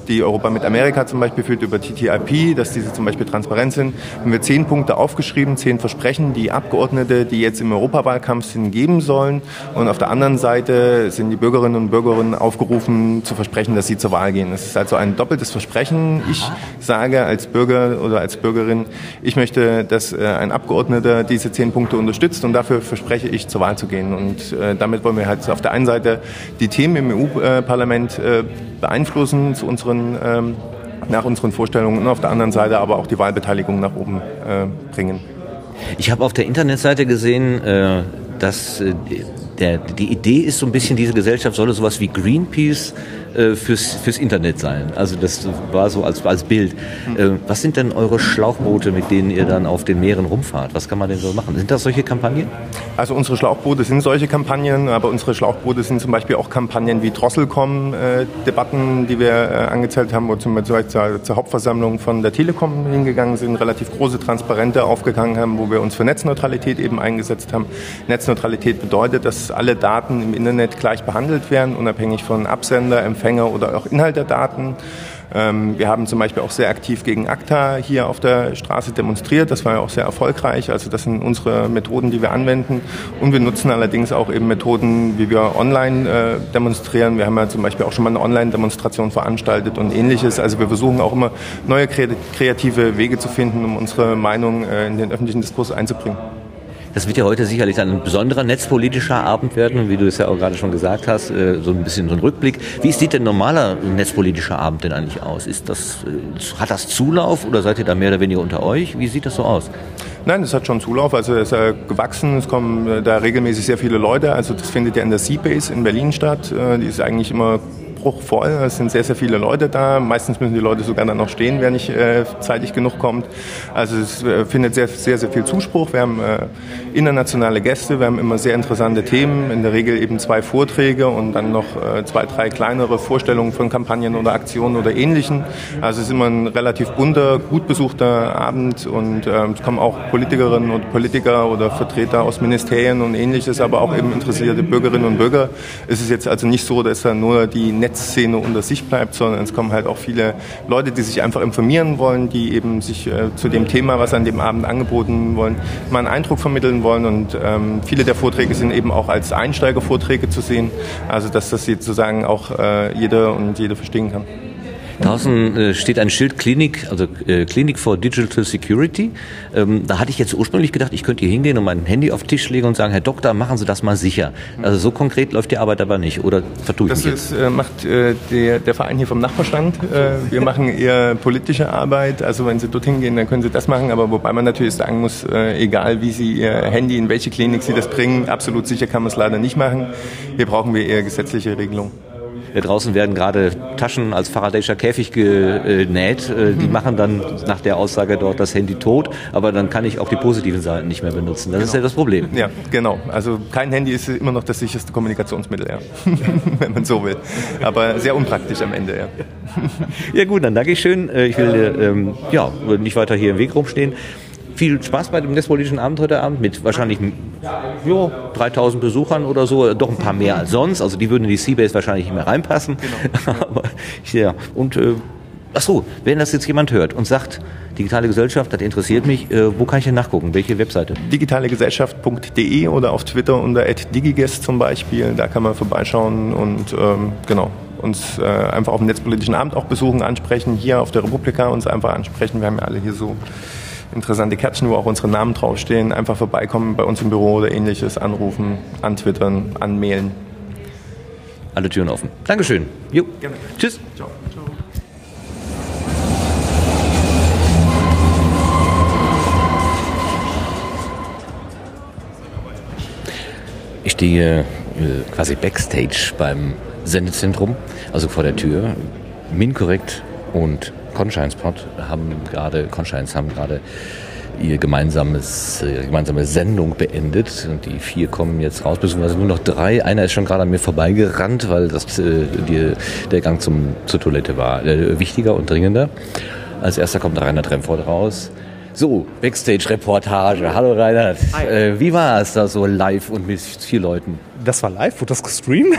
die Europa mit Amerika zum Beispiel führt über TTIP, dass diese zum Beispiel transparent sind, haben wir zehn Punkte aufgeschrieben, zehn Versprechen, die Abgeordnete, die jetzt im Europawahlkampf sind, geben sollen. Und auf der anderen Seite sind die Bürgerinnen und Bürger aufgerufen zu versprechen, dass sie zur Wahl gehen. Das ist also ein doppeltes Versprechen. Ich sage als Bürger oder als Bürgerin, ich möchte, dass äh, ein Abgeordneter diese zehn Punkte unterstützt und dafür verspreche ich, zur Wahl zu gehen. Und äh, damit wollen wir halt auf der einen Seite die Themen im EU-Parlament äh, beeinflussen zu unseren, ähm, nach unseren Vorstellungen und auf der anderen Seite aber auch die Wahlbeteiligung nach oben äh, bringen. Ich habe auf der Internetseite gesehen, äh, dass äh, der, die Idee ist so ein bisschen, diese Gesellschaft solle sowas wie Greenpeace äh, fürs, fürs Internet sein. Also das war so als, als Bild. Äh, was sind denn eure Schlauchboote, mit denen ihr dann auf den Meeren rumfahrt? Was kann man denn so machen? Sind das solche Kampagnen? Also unsere Schlauchboote sind solche Kampagnen, aber unsere Schlauchboote sind zum Beispiel auch Kampagnen wie Drosselcom, äh, Debatten, die wir äh, angezählt haben, wo zum Beispiel zur, zur Hauptversammlung von der Telekom hingegangen sind, relativ große Transparente aufgegangen haben, wo wir uns für Netzneutralität eben eingesetzt haben. Netzneutralität bedeutet, dass alle Daten im Internet gleich behandelt werden, unabhängig von Absender, Empfänger oder auch Inhalt der Daten. Ähm, wir haben zum Beispiel auch sehr aktiv gegen ACTA hier auf der Straße demonstriert. Das war ja auch sehr erfolgreich. Also das sind unsere Methoden, die wir anwenden. Und wir nutzen allerdings auch eben Methoden, wie wir online äh, demonstrieren. Wir haben ja zum Beispiel auch schon mal eine Online-Demonstration veranstaltet und ähnliches. Also wir versuchen auch immer neue kreative Wege zu finden, um unsere Meinung äh, in den öffentlichen Diskurs einzubringen. Das wird ja heute sicherlich ein besonderer netzpolitischer Abend werden, wie du es ja auch gerade schon gesagt hast, äh, so ein bisschen so ein Rückblick. Wie sieht denn normaler netzpolitischer Abend denn eigentlich aus? Ist das, äh, hat das Zulauf oder seid ihr da mehr oder weniger unter euch? Wie sieht das so aus? Nein, es hat schon Zulauf. Also es ist gewachsen. Es kommen äh, da regelmäßig sehr viele Leute. Also das findet ja in der Seabase in Berlin statt. Die ist eigentlich immer voll. Es sind sehr, sehr viele Leute da. Meistens müssen die Leute sogar dann noch stehen, wer nicht äh, zeitig genug kommt. Also es äh, findet sehr, sehr, sehr viel Zuspruch. Wir haben äh, internationale Gäste, wir haben immer sehr interessante Themen, in der Regel eben zwei Vorträge und dann noch äh, zwei, drei kleinere Vorstellungen von Kampagnen oder Aktionen oder Ähnlichen. Also es ist immer ein relativ bunter, gut besuchter Abend und äh, es kommen auch Politikerinnen und Politiker oder Vertreter aus Ministerien und Ähnliches, aber auch eben interessierte Bürgerinnen und Bürger. Es ist jetzt also nicht so, dass da nur die Netzszene unter sich bleibt, sondern es kommen halt auch viele Leute, die sich einfach informieren wollen, die eben sich äh, zu dem Thema, was an dem Abend angeboten wollen, mal einen Eindruck vermitteln wollen. Und ähm, viele der Vorträge sind eben auch als Einsteigervorträge zu sehen, also dass das sozusagen auch äh, jeder und jede verstehen kann. Draußen äh, steht ein Schild Klinik, also äh, Klinik for Digital Security. Ähm, da hatte ich jetzt ursprünglich gedacht, ich könnte hier hingehen und mein Handy auf den Tisch legen und sagen, Herr Doktor, machen Sie das mal sicher. Also so konkret läuft die Arbeit aber nicht. Oder vertue ich das mich jetzt? Äh, macht äh, der, der Verein hier vom Nachbarstand. Äh, wir machen eher politische Arbeit. Also wenn Sie dorthin gehen, dann können Sie das machen. Aber wobei man natürlich sagen muss, äh, egal wie Sie Ihr Handy, in welche Klinik Sie das bringen, absolut sicher kann man es leider nicht machen. Hier brauchen wir eher gesetzliche Regelungen. Äh, draußen werden gerade Taschen als Faraday'scher Käfig genäht. Äh, die mhm. machen dann nach der Aussage dort das Handy tot, aber dann kann ich auch die positiven Seiten nicht mehr benutzen. Das genau. ist ja das Problem. Ja, genau. Also kein Handy ist immer noch das sicherste Kommunikationsmittel, ja. wenn man so will. Aber sehr unpraktisch am Ende, ja. ja gut, dann danke ich schön. Äh, ich will ähm, ja, nicht weiter hier im Weg rumstehen viel Spaß bei dem Netzpolitischen Abend heute Abend mit wahrscheinlich jo, 3000 Besuchern oder so, doch ein paar mehr als sonst. Also die würden in die Seabase wahrscheinlich nicht mehr reinpassen. Genau. Aber, ja, und äh, ach so, wenn das jetzt jemand hört und sagt, digitale Gesellschaft, das interessiert mich, äh, wo kann ich denn nachgucken? Welche Webseite? digitalegesellschaft.de oder auf Twitter unter @digigest zum Beispiel. Da kann man vorbeischauen und ähm, genau uns äh, einfach auf dem netzpolitischen Abend auch besuchen, ansprechen, hier auf der Republika uns einfach ansprechen. Wir haben ja alle hier so interessante Kärtchen, wo auch unsere Namen draufstehen. Einfach vorbeikommen bei uns im Büro oder ähnliches, anrufen, antwittern, anmailen. Alle Türen offen. Dankeschön. Jo. Gerne. Tschüss. Ciao. Ich stehe äh, quasi backstage beim Sendezentrum, also vor der Tür. Minkorrekt und Conshine-Spot haben gerade, Conshines haben gerade ihr gemeinsames, ihre gemeinsame Sendung beendet und die vier kommen jetzt raus, beziehungsweise nur noch drei. Einer ist schon gerade an mir vorbeigerannt, weil das, äh, die, der Gang zum, zur Toilette war äh, wichtiger und dringender. Als erster kommt Rainer Tremford raus. So, Backstage-Reportage. Hallo Reinhard. Äh, wie war es da so live und mit vier Leuten? Das war live? Wurde das gestreamt?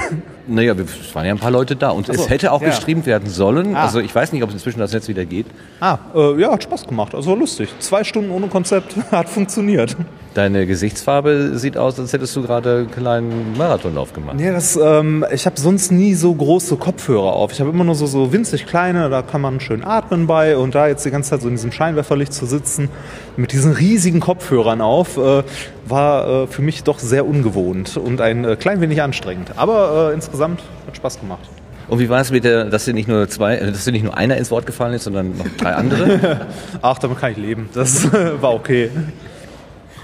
Naja, wir- es waren ja ein paar Leute da und so, es hätte auch ja. gestreamt werden sollen. Ah. Also ich weiß nicht, ob inzwischen das Netz wieder geht. Ah, äh, ja, hat Spaß gemacht. Also lustig. Zwei Stunden ohne Konzept hat funktioniert. Deine Gesichtsfarbe sieht aus, als hättest du gerade einen kleinen Marathonlauf gemacht. Nee, das, ähm, ich habe sonst nie so große Kopfhörer auf. Ich habe immer nur so, so winzig kleine, da kann man schön atmen bei. Und da jetzt die ganze Zeit so in diesem Scheinwerferlicht zu sitzen, mit diesen riesigen Kopfhörern auf, äh, war äh, für mich doch sehr ungewohnt und ein äh, klein wenig anstrengend. Aber äh, insgesamt hat Spaß gemacht. Und wie war es mit der, dass dir nicht nur zwei, äh, dass dir nicht nur einer ins Wort gefallen ist, sondern noch drei andere? Ach, damit kann ich leben. Das äh, war okay.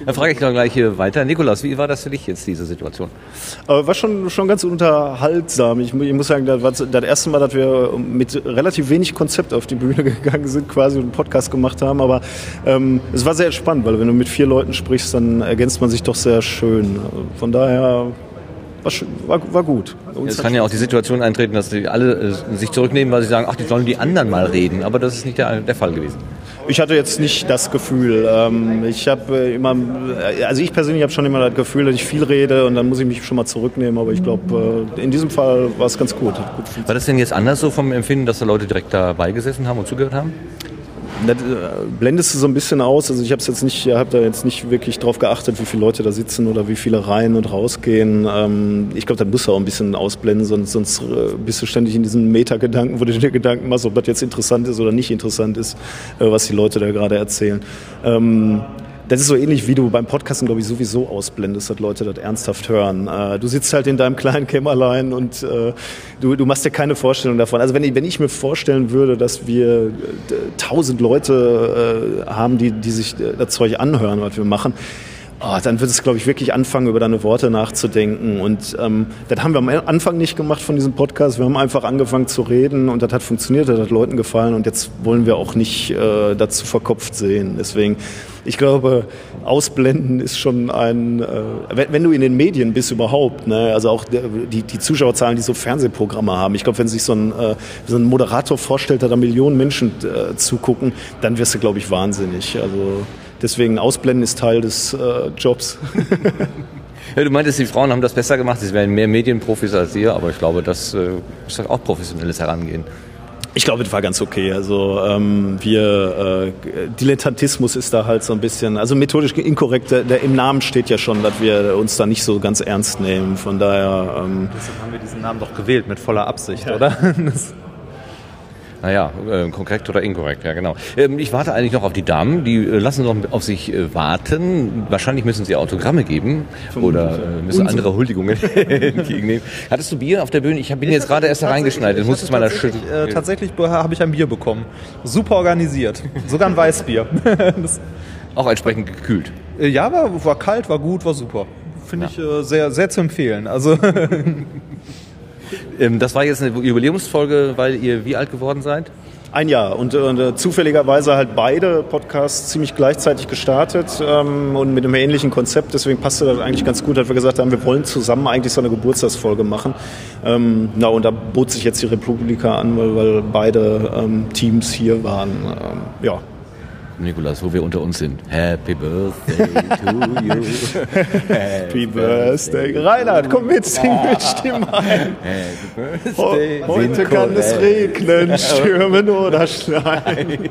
Dann frage ich doch gleich hier weiter. Nikolaus, wie war das für dich jetzt, diese Situation? Aber war schon, schon ganz unterhaltsam. Ich, ich muss sagen, das war das erste Mal, dass wir mit relativ wenig Konzept auf die Bühne gegangen sind, quasi und einen Podcast gemacht haben. Aber ähm, es war sehr spannend, weil wenn du mit vier Leuten sprichst, dann ergänzt man sich doch sehr schön. Von daher war, war, gut. Es kann ja auch die Situation eintreten, dass die alle äh, sich zurücknehmen, weil sie sagen, ach, die sollen die anderen mal reden. Aber das ist nicht der, der Fall gewesen. Ich hatte jetzt nicht das Gefühl. Ähm, ich habe äh, immer, äh, also ich persönlich habe schon immer das Gefühl, dass ich viel rede und dann muss ich mich schon mal zurücknehmen. Aber ich glaube, äh, in diesem Fall war es ganz gut. War das denn jetzt anders so vom Empfinden, dass da Leute direkt dabei gesessen haben und zugehört haben? Das äh, blendest du so ein bisschen aus. Also ich habe jetzt nicht, habe da jetzt nicht wirklich drauf geachtet, wie viele Leute da sitzen oder wie viele rein und rausgehen. Ähm, ich glaube, das musst du auch ein bisschen ausblenden, sonst, sonst äh, bist du ständig in diesen Metagedanken, wo du dir Gedanken machst, ob das jetzt interessant ist oder nicht interessant ist, äh, was die Leute da gerade erzählen. Ähm, das ist so ähnlich, wie du beim Podcasten, glaube ich, sowieso ausblendest, dass Leute das ernsthaft hören. Äh, du sitzt halt in deinem kleinen Kämmerlein und äh, du, du machst dir keine Vorstellung davon. Also wenn ich, wenn ich mir vorstellen würde, dass wir äh, tausend Leute haben, die, die sich das Zeug anhören, was wir machen, Oh, dann wird es, glaube ich, wirklich anfangen, über deine Worte nachzudenken. Und ähm, das haben wir am Anfang nicht gemacht von diesem Podcast. Wir haben einfach angefangen zu reden und das hat funktioniert, das hat Leuten gefallen und jetzt wollen wir auch nicht äh, dazu verkopft sehen. Deswegen, ich glaube, ausblenden ist schon ein, äh, wenn, wenn du in den Medien bist überhaupt, ne, also auch die, die Zuschauerzahlen, die so Fernsehprogramme haben. Ich glaube, wenn sich so ein, äh, so ein Moderator vorstellt, da Millionen Menschen äh, zugucken, dann wirst du, glaube ich, wahnsinnig. Also deswegen ausblenden ist Teil des äh, Jobs. Ja, du meintest, die Frauen haben das besser gemacht, sie wären mehr Medienprofis als ihr, aber ich glaube, das äh, ist auch professionelles Herangehen. Ich glaube, das war ganz okay. Also ähm, wir äh, Dilettantismus ist da halt so ein bisschen, also methodisch inkorrekt. Der, der, Im Namen steht ja schon, dass wir uns da nicht so ganz ernst nehmen. Von daher. Ähm, Deshalb haben wir diesen Namen doch gewählt mit voller Absicht, oder? Naja, äh, korrekt oder inkorrekt, ja genau. Ähm, ich warte eigentlich noch auf die Damen, die äh, lassen noch auf sich äh, warten. Wahrscheinlich müssen sie Autogramme geben oder äh, müssen Unsere. andere Huldigungen entgegennehmen. Hattest du Bier auf der Bühne? Ich hab- bin jetzt gerade erst da reingeschneit. Jetzt muss ich mal schütteln. Äh, tatsächlich be- habe ich ein Bier bekommen. Super organisiert. Sogar ein Weißbier. Auch entsprechend gekühlt. äh, ja, war, war kalt, war gut, war super. Finde ich äh, sehr, sehr zu empfehlen. Also das war jetzt eine Jubiläumsfolge, weil ihr wie alt geworden seid? Ein Jahr und, äh, zufälligerweise halt beide Podcasts ziemlich gleichzeitig gestartet ähm, und mit einem ähnlichen Konzept. Deswegen passte das eigentlich ganz gut, dass wir gesagt haben, wir wollen zusammen eigentlich so eine Geburtstagsfolge machen. Ähm, na und da bot sich jetzt die Republika an, weil, weil beide ähm, Teams hier waren. Ähm, ja. Nikolas, wo wir unter uns sind. Happy Birthday to you. Happy Birthday. Reinhard, komm mit, sing mit Stimme ein. Happy Ho- Birthday. Heute kann es regnen, stürmen oder schneien.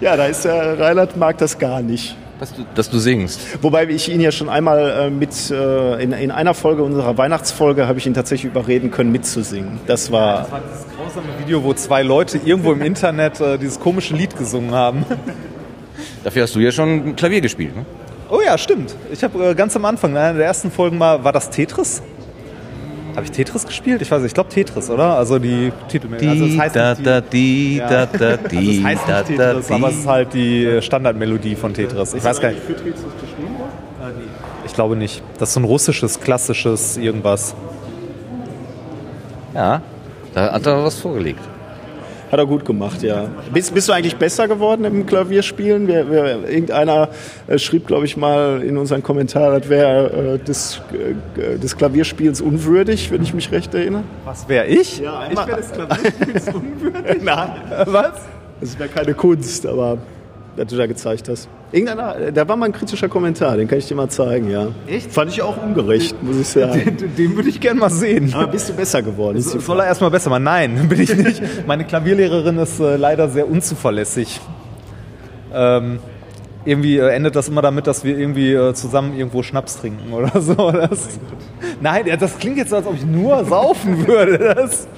Ja, da ist der Reinhard mag das gar nicht. Dass du, dass du singst. Wobei ich ihn ja schon einmal äh, mit äh, in, in einer Folge unserer Weihnachtsfolge habe ich ihn tatsächlich überreden können mitzusingen. Das war das war dieses grausame Video, wo zwei Leute irgendwo im Internet äh, dieses komische Lied gesungen haben. Dafür hast du ja schon Klavier gespielt, ne? Oh ja, stimmt. Ich habe äh, ganz am Anfang, in einer der ersten Folgen mal, war das Tetris? Habe ich Tetris gespielt? Ich weiß nicht, ich glaube Tetris, oder? Also die Titelmelodie. Also es heißt da, da, di, Ja. da, da, Also es heißt da, nicht da, Tetris, di. aber es ist halt die Standardmelodie von Tetris. Ich weiß gar nicht. Für Tetris geschrieben worden? Ich glaube nicht. Das ist so ein russisches, klassisches irgendwas. Ja, da hat er was vorgelegt. Hat er gut gemacht, ja. Bist, bist du eigentlich besser geworden im Klavierspielen? Wer, wer, irgendeiner äh, schrieb, glaube ich, mal in unseren Kommentaren, das wäre äh, des, äh, des Klavierspiels unwürdig, wenn ich mich recht erinnere. Was wäre ich? Ja, Ich wäre des Klavierspiels unwürdig? Nein. Was? Das wäre keine Kunst, aber was du da gezeigt hast. Irgendeiner, da war mal ein kritischer Kommentar, den kann ich dir mal zeigen, ja. Echt? Fand ich auch ungerecht, muss ich sagen. Den, den würde ich gerne mal sehen. Aber bist du besser geworden? Die Soll er erstmal besser machen? Nein, bin ich nicht. Meine Klavierlehrerin ist äh, leider sehr unzuverlässig. Ähm, irgendwie äh, endet das immer damit, dass wir irgendwie äh, zusammen irgendwo Schnaps trinken oder so. Das, nein, das klingt jetzt so, als ob ich nur saufen würde. Das,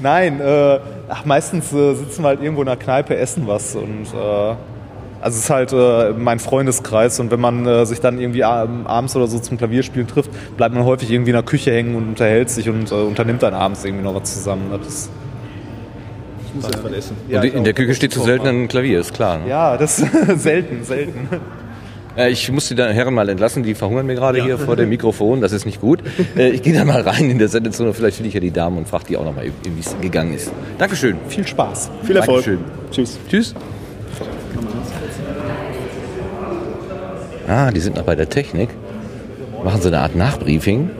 nein, äh, ach, meistens äh, sitzen wir halt irgendwo in einer Kneipe, essen was und äh, also es ist halt äh, mein Freundeskreis und wenn man äh, sich dann irgendwie ab- abends oder so zum Klavierspielen trifft, bleibt man häufig irgendwie in der Küche hängen und unterhält sich und äh, unternimmt dann abends irgendwie noch was zusammen. Das ist, Ich muss was essen. Und in der Küche steht zu selten ein Klavier, ist klar. Ne? Ja, das selten, selten. Äh, Ich muss die Herren mal entlassen, die verhungern mir gerade hier vor dem Mikrofon, das ist nicht gut. Äh, Ich gehe da mal rein in der Sendezone, vielleicht finde ich ja die Damen und frage die auch nochmal, wie es gegangen ist. Dankeschön. Viel Spaß. Viel Erfolg. Dankeschön. Tschüss. Tschüss. Ah, die sind noch bei der Technik. Machen so eine Art Nachbriefing.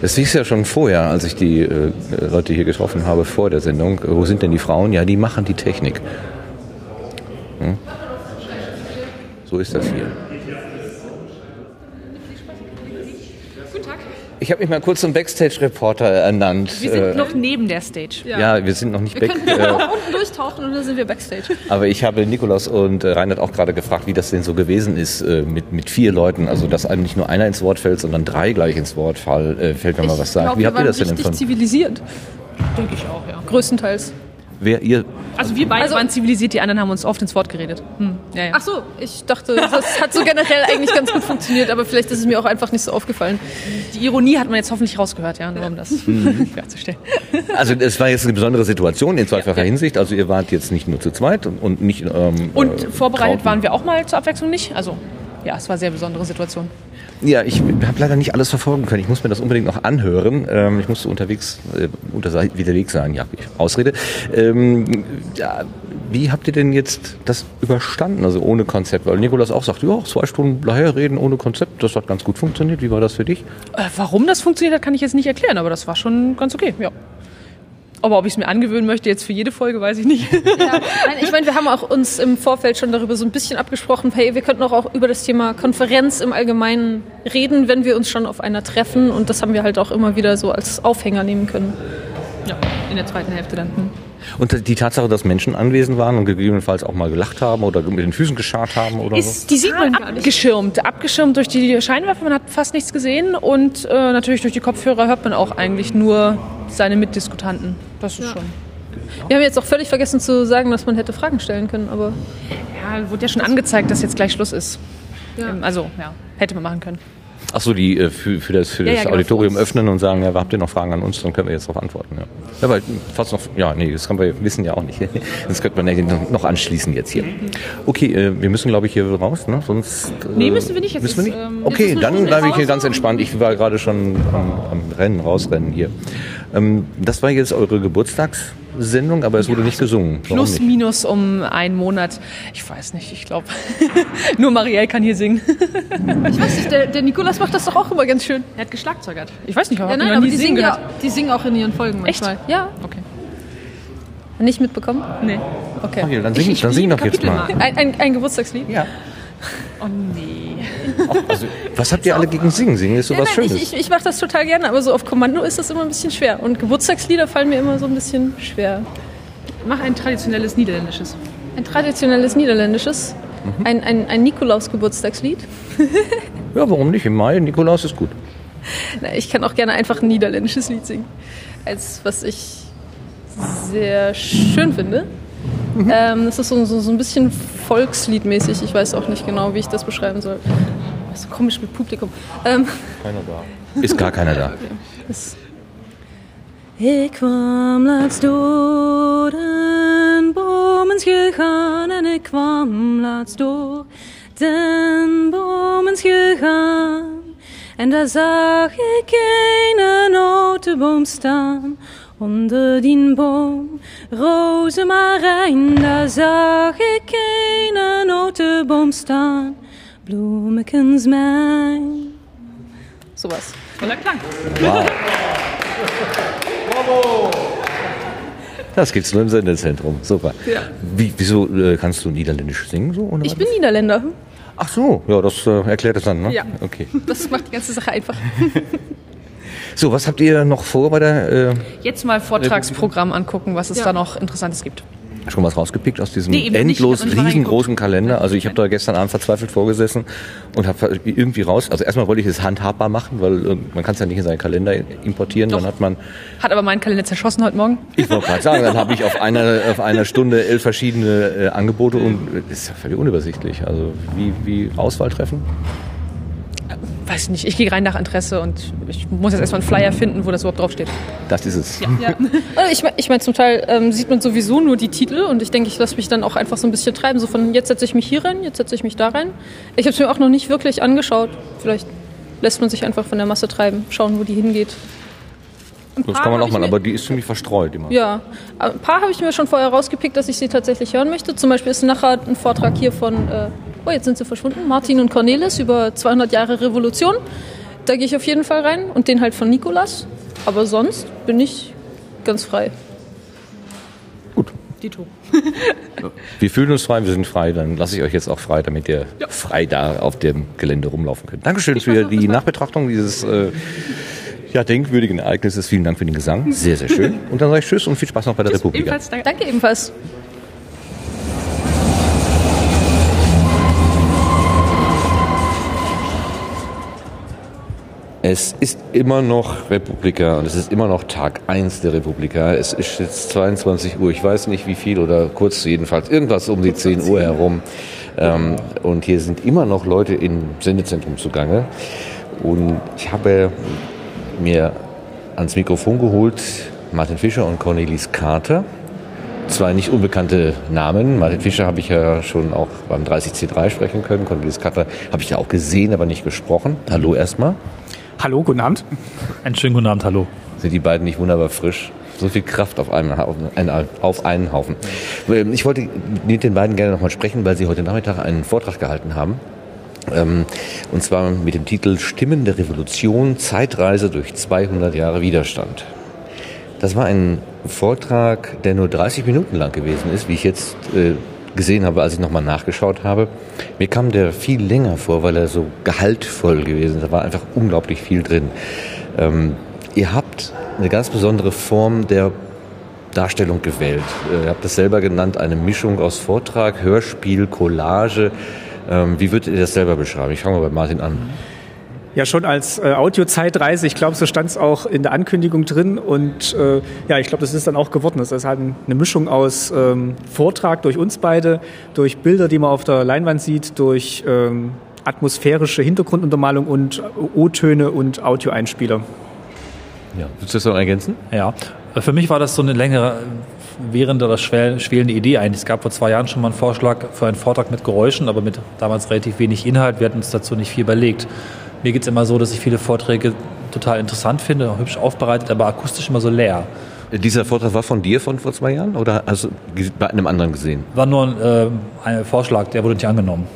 Das hieß ja schon vorher, als ich die äh, Leute hier getroffen habe vor der Sendung. Äh, Wo sind denn die Frauen? Ja, die machen die Technik. Hm? So ist das hier. Ich habe mich mal kurz zum Backstage-Reporter ernannt. Wir sind Äh, noch neben der Stage. ja, wir sind noch nicht Wir back. können Äh, unten durchtauchen und dann sind wir Backstage. aber ich habe Nikolaus und äh, Reinhard auch gerade gefragt, wie das denn so gewesen ist äh, mit, mit vier Leuten. Also, dass einem nicht nur einer ins Wort fällt, sondern drei gleich ins Wort fall, äh, fällt, wenn man was sagt. glaub, wie wir habt ihr das denn richtig empfunden? zivilisiert. Denke ich auch, ja. Größtenteils. Wer, ihr, Also wir beide Also- waren zivilisiert, die anderen haben uns oft ins Wort geredet. Hm. Ja, ja. Ach so, ich dachte, das hat so generell eigentlich ganz gut funktioniert, aber vielleicht ist es mir auch einfach nicht so aufgefallen. Die Ironie hat man jetzt hoffentlich rausgehört, ja, nur um das Mhm. klarzustellen. also, es war jetzt eine besondere Situation in zweifacher Hinsicht. Also, ihr wart jetzt nicht nur zu zweit und, und nicht. Ähm, Und äh, vorbereitet Trauten. waren wir auch mal zur Abwechslung nicht. Also ja, es war eine sehr besondere Situation. Ja, ich habe leider nicht alles verfolgen können. Ich muss mir das unbedingt noch anhören. Ähm, ich musste unterwegs, äh, unterwegs sein, ja, ich Ausrede. Ähm, ja, wie habt ihr denn jetzt das überstanden, also ohne Konzept? Weil Nikolaus auch sagt, ja, zwei Stunden daher reden ohne Konzept, das hat ganz gut funktioniert. Wie war das für dich? Äh, warum das funktioniert hat, kann ich jetzt nicht erklären, aber das war schon ganz okay, ja. Aber ob ich es mir angewöhnen möchte jetzt für jede Folge, weiß ich nicht. Ja, nein, ich meine, wir haben auch uns im Vorfeld schon darüber so ein bisschen abgesprochen, hey, wir könnten auch, auch über das Thema Konferenz im Allgemeinen reden, wenn wir uns schon auf einer treffen. Und das haben wir halt auch immer wieder so als Aufhänger nehmen können. Ja, in der zweiten Hälfte dann. Hm. Und die Tatsache, dass Menschen anwesend waren und gegebenenfalls auch mal gelacht haben oder mit den Füßen gescharrt haben oder so? Ist, die sieht man abgeschirmt. Abgeschirmt durch die Scheinwerfer, man hat fast nichts gesehen und äh, natürlich durch die Kopfhörer hört man auch eigentlich nur seine Mitdiskutanten. Das ist schon. Wir haben jetzt auch völlig vergessen zu sagen, dass man hätte Fragen stellen können, aber. Ja, wurde ja schon angezeigt, dass jetzt gleich Schluss ist. Ja. Ähm, Also, ja, hätte man machen können. Ach so, die äh, für, für das, für Ja, das ja, genau, Auditorium uns. öffnen und sagen, ja, habt ihr noch Fragen an uns, dann können wir jetzt darauf antworten. Ja, ja weil fast noch, ja, nee, das kann wir wissen ja auch nicht. Das könnte man ja noch- anschließen jetzt hier. Okay, äh, wir müssen, glaube ich, hier raus, ne? Sonst. Äh, Nee, müssen wir nicht. Jetzt Müssen wir nicht? ähm, okay, ist dann eine bleibe ich hier ganz entspannt. Ich war gerade schon am, am Rennen, rausrennen hier. Ähm, das war jetzt eure Geburtstagssendung, aber es wurde nicht gesungen. Warum Plus, nicht? minus um einen Monat. Ich weiß nicht, ich glaube. Nur Marielle kann hier singen. Ich weiß nicht, der, der Nikolas macht das doch auch immer ganz schön. Er hat geschlagzeugert. Ich weiß nicht, Ja, ob nein, aber die singen ja, die singen auch in ihren Folgen manchmal. Echt? Ja. Okay. Nicht mitbekommen? Nee. Okay. Okay, dann sing- dann sing doch jetzt mal. Ein, ein, ein Geburtstagslied? Ja. Oh nee. Also, was habt ihr alle gegen Singen? Singen ist sowas ja, nein, Schönes. ich, ich, ich mache das total gerne, aber so auf Kommando ist das immer ein bisschen schwer. Und Geburtstagslieder fallen mir immer so ein bisschen schwer. Mach ein traditionelles niederländisches. Ein traditionelles niederländisches, Mhm. ein, ein, ein Nikolaus-Geburtstagslied. Ja, warum nicht? Im Mai, Nikolaus ist gut. Na, Ich kann auch gerne einfach ein niederländisches Lied singen. Als was ich sehr schön finde. Mhm. Ähm, das ist so, so, so ein bisschen Volksliedmäßig. Ich weiß auch nicht genau, wie ich das beschreiben soll. Das ist so komisch mit Publikum. Ähm, Keiner da. Ist gar keiner da. Ik kwam laatst door den bomenschil gaan en ik kwam laatst door den bomenschil gaan. En daar zag ik een notenboom staan. Onder die boom, rozemarijn, daar zag ik een notenboom staan. Bloemekens mijn. Sowas. Voller Klang. Wow. Das gibt's nur im Sendezentrum. Super. Ja. Wie, wieso äh, kannst du Niederländisch singen so? Oder Ich was? bin Niederländer. Ach so, ja, das äh, erklärt es dann, ne? Ja. Okay. Das macht die ganze Sache einfach. So, was habt ihr noch vor bei der? Äh, Jetzt mal Vortragsprogramm angucken, was es Ja. da noch Interessantes gibt. schon was rausgepickt aus diesem Nee, endlos nicht riesengroßen Kalender. Also ich habe da gestern Abend verzweifelt vorgesessen und habe irgendwie raus. Also erstmal wollte ich es handhabbar machen, weil äh, man kann es ja nicht in seinen Kalender importieren. Dann hat man, Hat aber meinen Kalender zerschossen heute Morgen. ich wollte gerade sagen, dann habe ich auf einer auf einer Stunde elf verschiedene äh, Angebote und äh, das ist ja völlig unübersichtlich. Also wie wie Auswahl treffen? Weiß nicht, ich gehe rein nach Interesse und ich muss jetzt erstmal einen Flyer finden, wo das überhaupt draufsteht. Das ist es. Ja. Also ich meine, ich mein, zum Teil ähm, sieht man sowieso nur die Titel und ich denke, ich lasse mich dann auch einfach so ein bisschen treiben. So von jetzt setze ich mich hier rein, jetzt setze ich mich da rein. Ich habe es mir auch noch nicht wirklich angeschaut. Vielleicht lässt man sich einfach von der Masse treiben, schauen, wo die hingeht. Das kann man auch ich mal, aber die ist ziemlich verstreut immer. Ja, ein paar habe ich mir schon vorher rausgepickt, dass ich sie tatsächlich hören möchte. Zum Beispiel ist nachher ein Vortrag hier von, äh, oh jetzt sind sie verschwunden, Martin und Cornelis über 200 Jahre Revolution. Da gehe ich auf jeden Fall rein und den halt von Nikolas. Aber sonst bin ich ganz frei. Gut. Dito. Wir fühlen uns frei, wir sind frei, dann lasse ich euch jetzt auch frei, damit ihr frei da auf dem Gelände rumlaufen könnt. Dankeschön für die Nachbetrachtung dieses äh, ja, denkwürdigen Ereignisses. Vielen Dank für den Gesang. Sehr, sehr schön. Und dann sage ich Tschüss und viel Spaß noch bei der Republik. Ebenfalls, danke. danke ebenfalls. Es ist immer noch Republika und es ist immer noch Tag 1 der Republika. Es ist jetzt 22 Uhr, ich weiß nicht wie viel oder kurz jedenfalls, irgendwas um die 10 Uhr herum. Ähm, und hier sind immer noch Leute im Sendezentrum zugange. Und ich habe mir ans Mikrofon geholt Martin Fischer und Cornelis Carter. Zwei nicht unbekannte Namen. Martin Fischer habe ich ja schon auch beim 30C3 sprechen können. Cornelis Carter habe ich ja auch gesehen, aber nicht gesprochen. Hallo erstmal. Hallo, guten Abend. Einen schönen guten Abend, hallo. Sind die beiden nicht wunderbar frisch? So viel Kraft auf einen, auf einen, auf einen Haufen. Ich wollte mit den beiden gerne nochmal sprechen, weil sie heute Nachmittag einen Vortrag gehalten haben. Ähm, Und zwar mit dem Titel Stimmen der Revolution, Zeitreise durch 200 Jahre Widerstand. Das war ein Vortrag, der nur 30 Minuten lang gewesen ist, wie ich jetzt äh, gesehen habe, als ich nochmal nachgeschaut habe. Mir kam der viel länger vor, weil er so gehaltvoll gewesen ist. Da war einfach unglaublich viel drin. Ähm, ihr habt eine ganz besondere Form der Darstellung gewählt. Äh, Ihr habt das selber genannt, eine Mischung aus Vortrag, Hörspiel, Collage. Ähm, wie würdet ihr das selber beschreiben? Ich fange mal bei Martin an. Ja, schon als äh, Audiozeitreise. Ich glaube, so stand es auch in der Ankündigung drin. Und äh, ja, ich glaube, das ist dann auch geworden. Das ist halt ein- eine Mischung aus ähm, Vortrag durch uns beide, durch Bilder, die man auf der Leinwand sieht, durch ähm, atmosphärische Hintergrunduntermalung und O-Töne und Audioeinspieler. Ja, willst du das noch ergänzen? Ja, für mich war das so eine längere, während schwel- schwelende Idee eigentlich. Es gab vor zwei Jahren schon mal einen Vorschlag für einen Vortrag mit Geräuschen, aber mit damals relativ wenig Inhalt. Wir hatten uns dazu nicht viel überlegt. Mir geht es immer so, dass ich viele Vorträge total interessant finde, hübsch aufbereitet, aber akustisch immer so leer. Dieser Vortrag war von dir von vor zwei Jahren oder hast du bei einem anderen gesehen? War nur ein, äh, ein Vorschlag, der wurde nicht angenommen.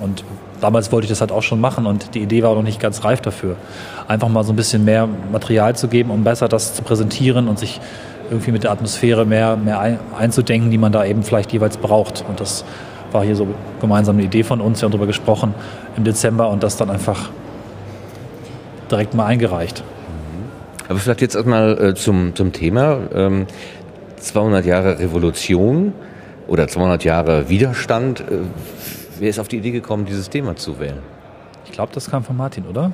Und damals wollte ich das halt auch schon machen und die Idee war noch nicht ganz reif dafür. Einfach mal so ein bisschen mehr Material zu geben, um besser das zu präsentieren und sich irgendwie mit der Atmosphäre mehr, mehr ein, einzudenken, die man da eben vielleicht jeweils braucht. Und das war hier so gemeinsam eine Idee von uns. Wir haben darüber gesprochen im Dezember und das dann einfach direkt mal eingereicht. Aber vielleicht jetzt erstmal äh, zum, zum Thema. Ähm, 200 Jahre Revolution oder 200 Jahre Widerstand. Äh, wer ist auf die Idee gekommen, dieses Thema zu wählen? Ich glaube, das kam von Martin, oder?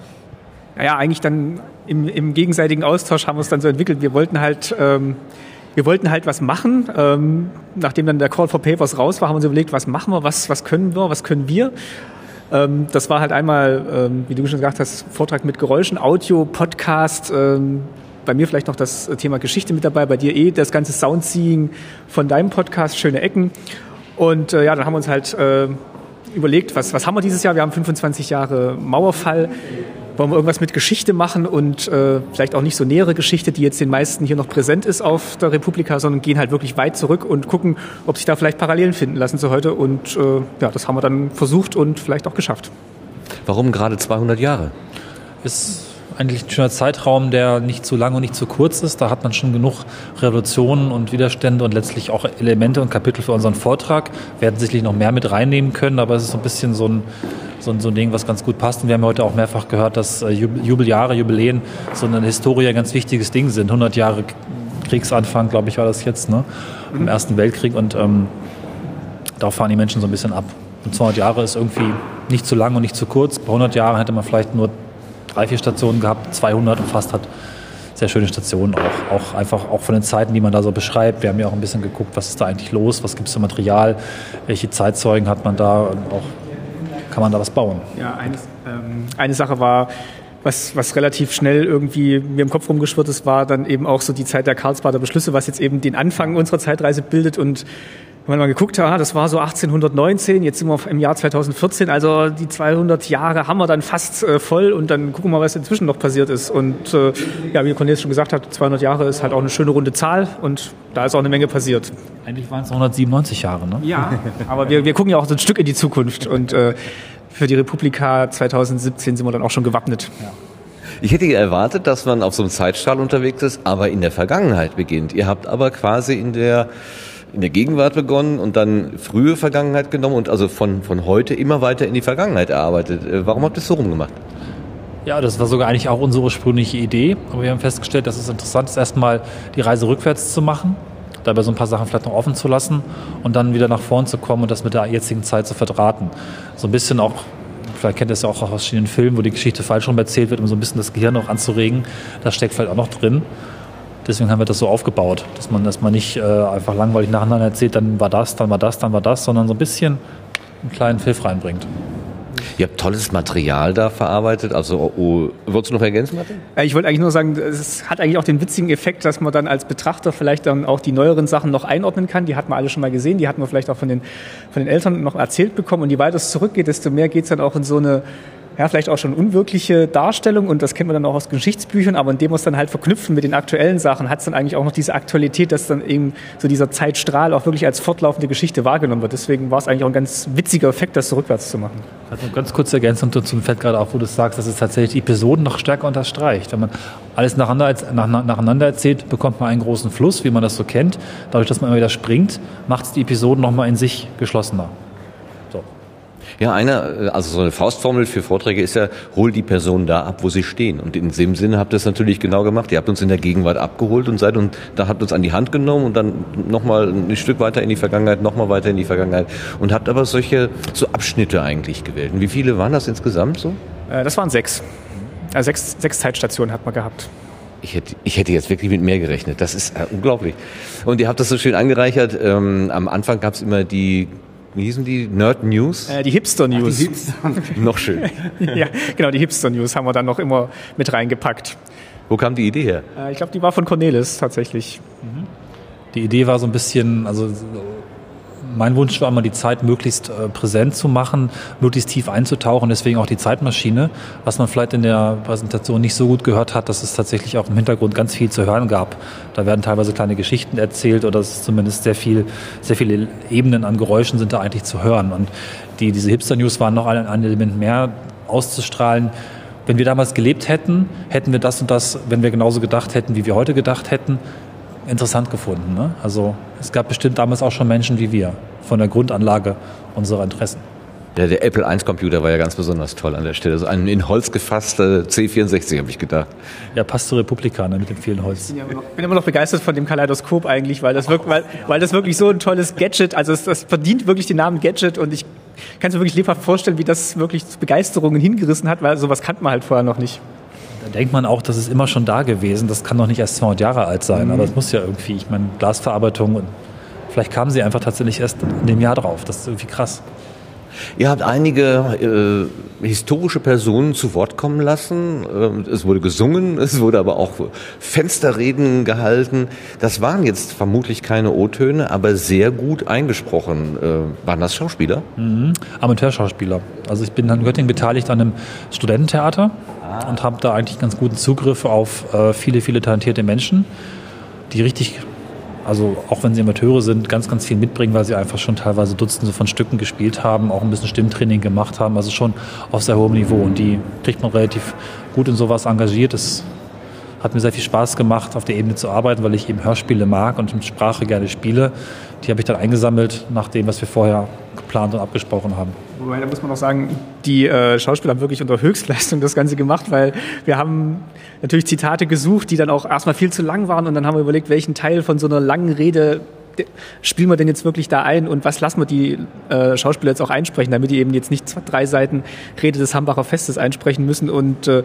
Naja, eigentlich dann im, im gegenseitigen Austausch haben wir es dann so entwickelt. Wir wollten halt, ähm, wir wollten halt was machen. Ähm, nachdem dann der Call for Papers raus war, haben wir uns überlegt, was machen wir, was, was können wir, was können wir. Ähm, das war halt einmal, ähm, wie du schon gesagt hast, Vortrag mit Geräuschen, Audio, Podcast, ähm, bei mir vielleicht noch das Thema Geschichte mit dabei, bei dir eh das ganze Soundseeing von deinem Podcast, Schöne Ecken. Und äh, ja, dann haben wir uns halt äh, überlegt, was, was haben wir dieses Jahr? Wir haben 25 Jahre Mauerfall. Wollen wir irgendwas mit Geschichte machen und äh, vielleicht auch nicht so nähere Geschichte, die jetzt den meisten hier noch präsent ist auf der Republika, sondern gehen halt wirklich weit zurück und gucken, ob sich da vielleicht Parallelen finden lassen zu heute. Und äh, ja, das haben wir dann versucht und vielleicht auch geschafft. Warum gerade 200 Jahre? Ist eigentlich ein schöner Zeitraum, der nicht zu lang und nicht zu kurz ist. Da hat man schon genug Revolutionen und Widerstände und letztlich auch Elemente und Kapitel für unseren Vortrag. Wir werden sicherlich noch mehr mit reinnehmen können, aber es ist so ein bisschen so ein, so ein, so ein Ding, was ganz gut passt. Und wir haben heute auch mehrfach gehört, dass äh, Jubeljahre, Jubiläen so eine Historie ein ganz wichtiges Ding sind. 100 Jahre Kriegsanfang, glaube ich, war das jetzt, ne? im Ersten Weltkrieg. Und ähm, darauf fahren die Menschen so ein bisschen ab. Und 200 Jahre ist irgendwie nicht zu lang und nicht zu kurz. Bei 100 Jahren hätte man vielleicht nur drei, vier Stationen gehabt, 200 umfasst hat. Sehr schöne Stationen auch, auch einfach auch von den Zeiten, die man da so beschreibt. Wir haben ja auch ein bisschen geguckt, was ist da eigentlich los, was gibt es für Material, welche Zeitzeugen hat man da und auch kann man da was bauen. Ja, eine, ähm, eine Sache war, was, was relativ schnell irgendwie mir im Kopf rumgeschwirrt ist, war dann eben auch so die Zeit der Karlsbader Beschlüsse, was jetzt eben den Anfang unserer Zeitreise bildet und wenn man mal geguckt hat, das war so 1819, jetzt sind wir im Jahr 2014, also die 200 Jahre haben wir dann fast äh, voll und dann gucken wir mal, was inzwischen noch passiert ist. Und äh, ja, wie Cornelis schon gesagt hat, 200 Jahre ist halt auch eine schöne runde Zahl und da ist auch eine Menge passiert. Eigentlich waren es 197 Jahre, ne? Ja, aber wir, wir gucken ja auch so ein Stück in die Zukunft und äh, für die Republika 2017 sind wir dann auch schon gewappnet. Ja. Ich hätte erwartet, dass man auf so einem Zeitstrahl unterwegs ist, aber in der Vergangenheit beginnt. Ihr habt aber quasi in der in der Gegenwart begonnen und dann frühe Vergangenheit genommen und also von, von heute immer weiter in die Vergangenheit erarbeitet. Äh, warum habt ihr es so rumgemacht? Ja, das war sogar eigentlich auch unsere ursprüngliche Idee. Aber wir haben festgestellt, dass es interessant ist, erstmal die Reise rückwärts zu machen, dabei so ein paar Sachen vielleicht noch offen zu lassen und dann wieder nach vorn zu kommen und das mit der jetzigen Zeit zu verdrahten. So ein bisschen auch vielleicht kennt ihr es ja auch aus verschiedenen Filmen, wo die Geschichte falsch rum erzählt wird, um so ein bisschen das Gehirn auch anzuregen. Das steckt vielleicht auch noch drin. Deswegen haben wir das so aufgebaut, dass man erstmal nicht äh, einfach langweilig nacheinander erzählt, dann war das, dann war das, dann war das, sondern so ein bisschen einen kleinen Pfiff reinbringt. Ihr habt tolles Material da verarbeitet. Also, oh, wolltest du noch ergänzen, Martin? Ich wollte eigentlich nur sagen, es hat eigentlich auch den witzigen Effekt, dass man dann als Betrachter vielleicht dann auch die neueren Sachen noch einordnen kann. Die hat man alle schon mal gesehen, die hat man vielleicht auch von den, von den Eltern noch erzählt bekommen. Und je weiter es zurückgeht, desto mehr geht es dann auch in so eine ja, vielleicht auch schon unwirkliche Darstellung und das kennt man dann auch aus Geschichtsbüchern, aber indem wir es dann halt verknüpfen mit den aktuellen Sachen, hat es dann eigentlich auch noch diese Aktualität, dass dann eben so dieser Zeitstrahl auch wirklich als fortlaufende Geschichte wahrgenommen wird. Deswegen war es eigentlich auch ein ganz witziger Effekt, das so rückwärts zu machen. Also ganz kurz ergänzend zum Fett gerade auch, wo du sagst, dass es tatsächlich die Episoden noch stärker unterstreicht. Wenn man alles nacheinander, nacheinander erzählt, bekommt man einen großen Fluss, wie man das so kennt. Dadurch, dass man immer wieder springt, macht es die Episoden nochmal in sich geschlossener. Ja, einer, äh, also so eine Faustformel für Vorträge ist ja, hol die Person da ab, wo sie stehen. Und in dem Sinne habt ihr es natürlich genau gemacht. Ihr habt uns in der Gegenwart abgeholt und seid und da habt uns an die Hand genommen und dann nochmal ein Stück weiter in die Vergangenheit, nochmal weiter in die Vergangenheit und habt aber solche, so Abschnitte eigentlich gewählt. Und wie viele waren das insgesamt so? Äh, das waren sechs. Also sechs, sechs Zeitstationen hat man gehabt. Ich hätte, ich hätte jetzt wirklich mit mehr gerechnet. Das ist äh, unglaublich. Und ihr habt das so schön angereichert. Ähm, am Anfang gab es immer die wie hießen die? Nerd News? Äh, die Hipster News. Ach, die Hipster. noch schön. ja, genau, die Hipster News haben wir dann noch immer mit reingepackt. Wo kam die Idee her? Äh, ich glaube, die war von Cornelis tatsächlich. Mhm. Die Idee war so ein bisschen, also mein Wunsch war immer, die Zeit möglichst äh, präsent zu machen, möglichst tief einzutauchen, deswegen auch die Zeitmaschine. Was man vielleicht in der Präsentation nicht so gut gehört hat, dass es tatsächlich auch im Hintergrund ganz viel zu hören gab. Da werden teilweise kleine Geschichten erzählt oder es ist zumindest sehr viel, sehr viele Ebenen an Geräuschen sind da eigentlich zu hören. Und die, diese Hipster-News waren noch ein, ein Element mehr auszustrahlen. Wenn wir damals gelebt hätten, hätten wir das und das, wenn wir genauso gedacht hätten, wie wir heute gedacht hätten, interessant gefunden. Ne? Also es gab bestimmt damals auch schon Menschen wie wir von der Grundanlage unserer Interessen. Ja, der Apple I-Computer war ja ganz besonders toll an der Stelle. Also ein in Holz gefasster C64, habe ich gedacht. Ja, passt zur Republikaner mit dem vielen Holz. Ich bin, noch, bin immer noch begeistert von dem Kaleidoskop eigentlich, weil das, wirklich, weil, weil das wirklich so ein tolles Gadget, also das, das verdient wirklich den Namen Gadget und ich kann es mir wirklich lebhaft vorstellen, wie das wirklich Begeisterungen hingerissen hat, weil sowas kannte man halt vorher noch nicht. Denkt man auch, das ist immer schon da gewesen. Das kann doch nicht erst 200 Jahre alt sein. Mhm. Aber es muss ja irgendwie, ich meine, Glasverarbeitung und vielleicht kamen sie einfach tatsächlich erst in dem Jahr drauf. Das ist irgendwie krass. Ihr habt einige äh, historische Personen zu Wort kommen lassen. Ähm, es wurde gesungen, es wurde aber auch Fensterreden gehalten. Das waren jetzt vermutlich keine O-Töne, aber sehr gut eingesprochen. Äh, waren das Schauspieler? Mhm. Amateurschauspieler. Also ich bin in Göttingen beteiligt an einem Studententheater und habe da eigentlich ganz guten Zugriff auf äh, viele, viele talentierte Menschen, die richtig also auch wenn sie Amateure sind, ganz, ganz viel mitbringen, weil sie einfach schon teilweise Dutzende von Stücken gespielt haben, auch ein bisschen Stimmtraining gemacht haben, also schon auf sehr hohem Niveau. Und die kriegt man relativ gut in sowas engagiert. Das hat mir sehr viel Spaß gemacht, auf der Ebene zu arbeiten, weil ich eben Hörspiele mag und mit Sprache gerne spiele. Die habe ich dann eingesammelt nach dem, was wir vorher geplant und abgesprochen haben. Wobei, da muss man auch sagen, die äh, Schauspieler haben wirklich unter Höchstleistung das Ganze gemacht, weil wir haben natürlich Zitate gesucht, die dann auch erstmal viel zu lang waren und dann haben wir überlegt, welchen Teil von so einer langen Rede spielen wir denn jetzt wirklich da ein und was lassen wir die äh, Schauspieler jetzt auch einsprechen, damit die eben jetzt nicht zwei, drei Seiten Rede des Hambacher Festes einsprechen müssen und äh,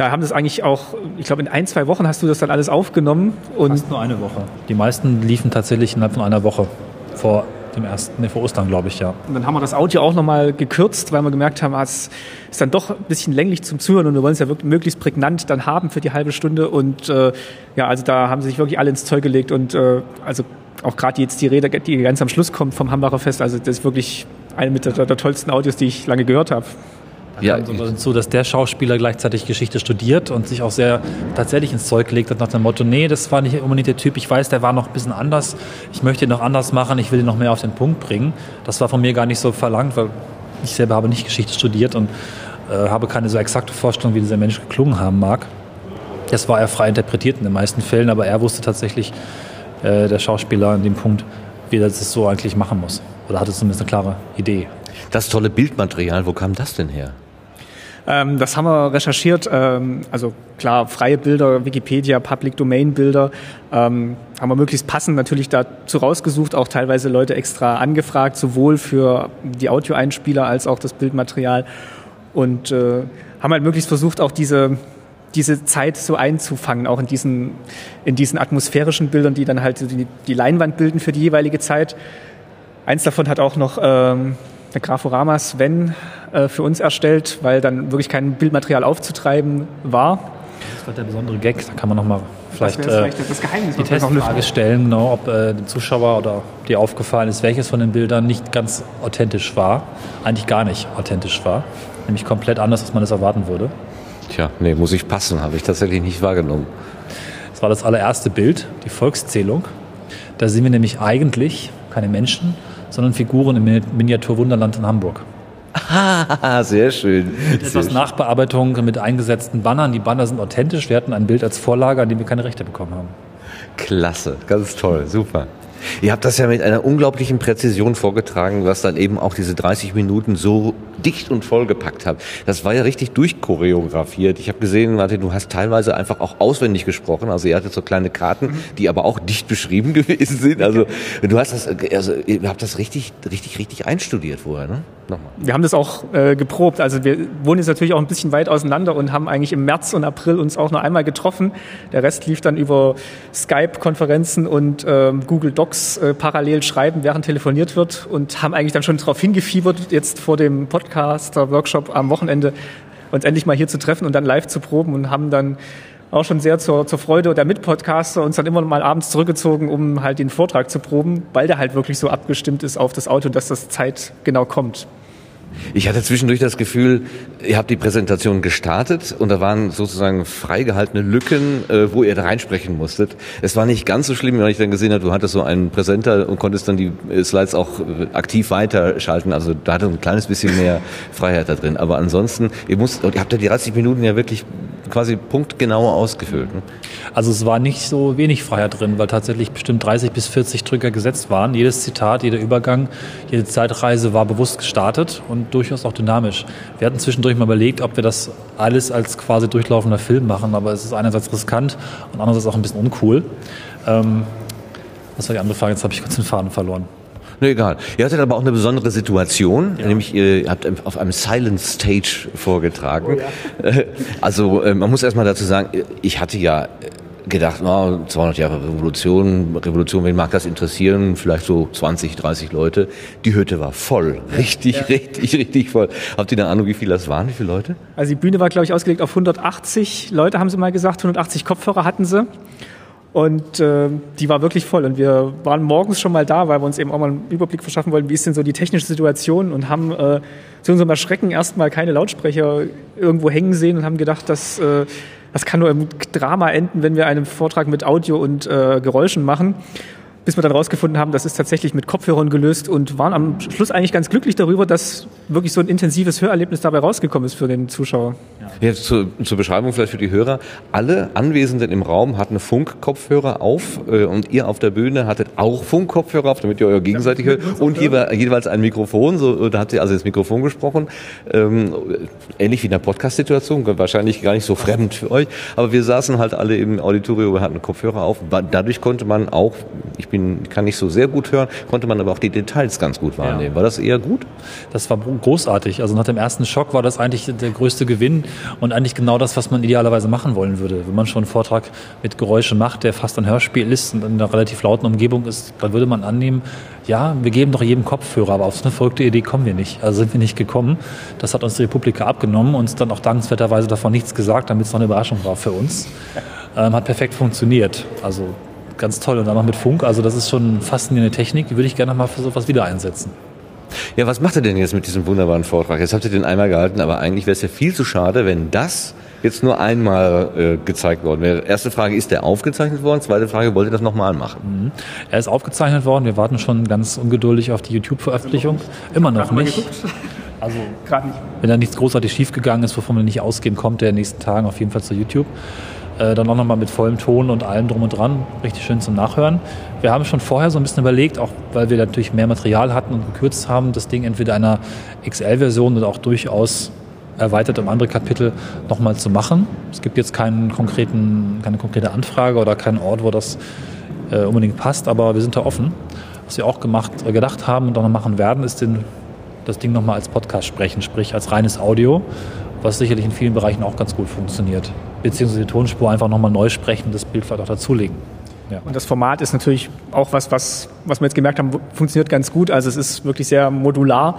ja, haben das eigentlich auch, ich glaube in ein, zwei Wochen hast du das dann alles aufgenommen. Und Fast nur eine Woche. Die meisten liefen tatsächlich innerhalb von einer Woche vor dem ersten, nee, vor Ostern, glaube ich, ja. Und dann haben wir das Audio auch nochmal gekürzt, weil wir gemerkt haben, ah, es ist dann doch ein bisschen länglich zum Zuhören und wir wollen es ja wirklich möglichst prägnant dann haben für die halbe Stunde. Und äh, ja, also da haben sie sich wirklich alle ins Zeug gelegt und äh, also auch gerade jetzt die Rede, die ganz am Schluss kommt vom Hambacher Fest, also das ist wirklich eine mit der, der tollsten Audios, die ich lange gehört habe. Ja, so, dass der Schauspieler gleichzeitig Geschichte studiert und sich auch sehr tatsächlich ins Zeug gelegt hat nach dem Motto, nee, das war nicht unbedingt der Typ, ich weiß, der war noch ein bisschen anders, ich möchte ihn noch anders machen, ich will ihn noch mehr auf den Punkt bringen. Das war von mir gar nicht so verlangt, weil ich selber habe nicht Geschichte studiert und äh, habe keine so exakte Vorstellung, wie dieser Mensch geklungen haben mag. Das war er frei interpretiert in den meisten Fällen, aber er wusste tatsächlich, äh, der Schauspieler an dem Punkt, wie er das so eigentlich machen muss. Oder hatte zumindest eine klare Idee. Das tolle Bildmaterial, wo kam das denn her? Ähm, das haben wir recherchiert. Ähm, also klar, freie Bilder, Wikipedia, Public Domain Bilder ähm, haben wir möglichst passend natürlich dazu rausgesucht, auch teilweise Leute extra angefragt, sowohl für die Audioeinspieler als auch das Bildmaterial und äh, haben halt möglichst versucht, auch diese diese Zeit so einzufangen, auch in diesen, in diesen atmosphärischen Bildern, die dann halt die, die Leinwand bilden für die jeweilige Zeit. Eins davon hat auch noch ähm, der Graforama Sven äh, für uns erstellt, weil dann wirklich kein Bildmaterial aufzutreiben war. Das war der besondere Gag, da kann man nochmal vielleicht, Das wäre vielleicht das Geheimnis, die Testfrage stellen, genau, ob äh, dem Zuschauer oder dir aufgefallen ist, welches von den Bildern nicht ganz authentisch war, eigentlich gar nicht authentisch war, nämlich komplett anders, als man es erwarten würde. Tja, nee, muss ich passen, habe ich tatsächlich nicht wahrgenommen. Das war das allererste Bild, die Volkszählung. Da sehen wir nämlich eigentlich keine Menschen, sondern Figuren im Mini- Miniaturwunderland in Hamburg. Sehr schön. Mit etwas Nachbearbeitung mit eingesetzten Bannern. Die Banner sind authentisch. Wir hatten ein Bild als Vorlage, an dem wir keine Rechte bekommen haben. Klasse, ganz toll, super. Ihr habt das ja mit einer unglaublichen Präzision vorgetragen, was dann eben auch diese 30 Minuten so dicht und voll gepackt habt. Das war ja richtig durchchoreografiert. Ich habe gesehen, Martin, du hast teilweise einfach auch auswendig gesprochen. Also ihr hattet so kleine Karten, die aber auch dicht beschrieben gewesen sind. Also du hast das, also ihr habt das richtig, richtig, richtig einstudiert vorher, ne? Nochmal. Wir haben das auch äh, geprobt. Also wir wohnen jetzt natürlich auch ein bisschen weit auseinander und haben eigentlich im März und April uns auch nur einmal getroffen. Der Rest lief dann über Skype-Konferenzen und ähm, Google Docs äh, parallel schreiben, während telefoniert wird und haben eigentlich dann schon darauf hingefiebert, jetzt vor dem Podcaster-Workshop am Wochenende uns endlich mal hier zu treffen und dann live zu proben und haben dann auch schon sehr zur, zur Freude der Mitpodcaster uns dann immer mal abends zurückgezogen, um halt den Vortrag zu proben, weil der halt wirklich so abgestimmt ist auf das Auto, dass das Zeit genau kommt. Ich hatte zwischendurch das Gefühl, ihr habt die Präsentation gestartet und da waren sozusagen freigehaltene Lücken, äh, wo ihr da reinsprechen musstet. Es war nicht ganz so schlimm, wenn ich dann gesehen habe, du hattest so einen Präsenter und konntest dann die äh, Slides auch äh, aktiv weiterschalten. Also da hatte ein kleines bisschen mehr Freiheit da drin. Aber ansonsten, ihr musst, ihr habt ja die 30 Minuten ja wirklich quasi punktgenau ausgefüllt. Ne? Also es war nicht so wenig Freiheit drin, weil tatsächlich bestimmt 30 bis 40 Drücker gesetzt waren. Jedes Zitat, jeder Übergang, jede Zeitreise war bewusst gestartet und durchaus auch dynamisch. Wir hatten zwischendurch mal überlegt, ob wir das alles als quasi durchlaufender Film machen, aber es ist einerseits riskant und andererseits auch ein bisschen uncool. Ähm, was war die andere Frage? Jetzt habe ich kurz den Faden verloren. Ne, egal. Ihr hattet aber auch eine besondere Situation, nämlich ihr habt auf einem Silent Stage vorgetragen. Oh Also äh, man muss erstmal dazu sagen, ich hatte ja gedacht, na, 200 Jahre Revolution, Revolution, wen mag das interessieren? Vielleicht so 20, 30 Leute. Die Hütte war voll, richtig, richtig, richtig voll. Habt ihr eine Ahnung, wie viele das waren, wie viele Leute? Also die Bühne war, glaube ich, ausgelegt auf 180 Leute, haben sie mal gesagt. 180 Kopfhörer hatten sie. Und äh, die war wirklich voll. Und wir waren morgens schon mal da, weil wir uns eben auch mal einen Überblick verschaffen wollten, wie ist denn so die technische Situation und haben äh, zu unserem Erschrecken erstmal keine Lautsprecher irgendwo hängen sehen und haben gedacht, dass äh, das kann nur im Drama enden, wenn wir einen Vortrag mit Audio und äh, Geräuschen machen. Bis wir dann rausgefunden haben, das ist tatsächlich mit Kopfhörern gelöst und waren am Schluss eigentlich ganz glücklich darüber, dass wirklich so ein intensives Hörerlebnis dabei rausgekommen ist für den Zuschauer. Ja, zur, zur Beschreibung vielleicht für die Hörer. Alle Anwesenden im Raum hatten Funkkopfhörer auf äh, und ihr auf der Bühne hattet auch Funkkopfhörer auf, damit ihr euer gegenseitig hört und jeweils, jeweils ein Mikrofon. So, da habt ihr also das Mikrofon gesprochen. Ähm, ähnlich wie in der Podcast-Situation, wahrscheinlich gar nicht so fremd für euch. Aber wir saßen halt alle im Auditorium und hatten Kopfhörer auf. Dadurch konnte man auch, ich bin, kann nicht so sehr gut hören, konnte man aber auch die Details ganz gut wahrnehmen. War das eher gut? Das war großartig. Also nach dem ersten Schock war das eigentlich der größte Gewinn und eigentlich genau das, was man idealerweise machen wollen würde. Wenn man schon einen Vortrag mit Geräuschen macht, der fast ein Hörspiel ist und in einer relativ lauten Umgebung ist, dann würde man annehmen, ja, wir geben doch jedem Kopfhörer, aber auf so eine verrückte Idee kommen wir nicht. Also sind wir nicht gekommen. Das hat uns die Republika abgenommen und dann auch dankenswerterweise davon nichts gesagt, damit es noch eine Überraschung war für uns. Ähm, hat perfekt funktioniert. Also ganz toll. Und dann noch mit Funk. Also das ist schon faszinierende Technik. Die würde ich gerne noch mal für sowas wieder einsetzen. Ja, was macht ihr denn jetzt mit diesem wunderbaren Vortrag? Jetzt habt ihr den einmal gehalten, aber eigentlich wäre es ja viel zu schade, wenn das jetzt nur einmal äh, gezeigt worden wäre. Erste Frage, ist der aufgezeichnet worden? Zweite Frage, wollt ihr das nochmal machen? Mhm. Er ist aufgezeichnet worden. Wir warten schon ganz ungeduldig auf die YouTube-Veröffentlichung. Immer noch nicht. Also, wenn da nichts großartig schiefgegangen ist, wovon wir nicht ausgehen, kommt der in den nächsten Tagen auf jeden Fall zu YouTube. Äh, dann auch nochmal mit vollem Ton und allem drum und dran. Richtig schön zum Nachhören. Wir haben schon vorher so ein bisschen überlegt, auch weil wir natürlich mehr Material hatten und gekürzt haben, das Ding entweder einer XL-Version oder auch durchaus erweitert um andere Kapitel nochmal zu machen. Es gibt jetzt keinen konkreten, keine konkrete Anfrage oder keinen Ort, wo das äh, unbedingt passt, aber wir sind da offen. Was wir auch gemacht, äh, gedacht haben und auch noch machen werden, ist den, das Ding nochmal als Podcast sprechen, sprich als reines Audio, was sicherlich in vielen Bereichen auch ganz gut funktioniert. Beziehungsweise die Tonspur einfach nochmal neu sprechen, das Bild vielleicht auch dazulegen. Ja. Und das Format ist natürlich auch was, was, was wir jetzt gemerkt haben, funktioniert ganz gut. Also es ist wirklich sehr modular.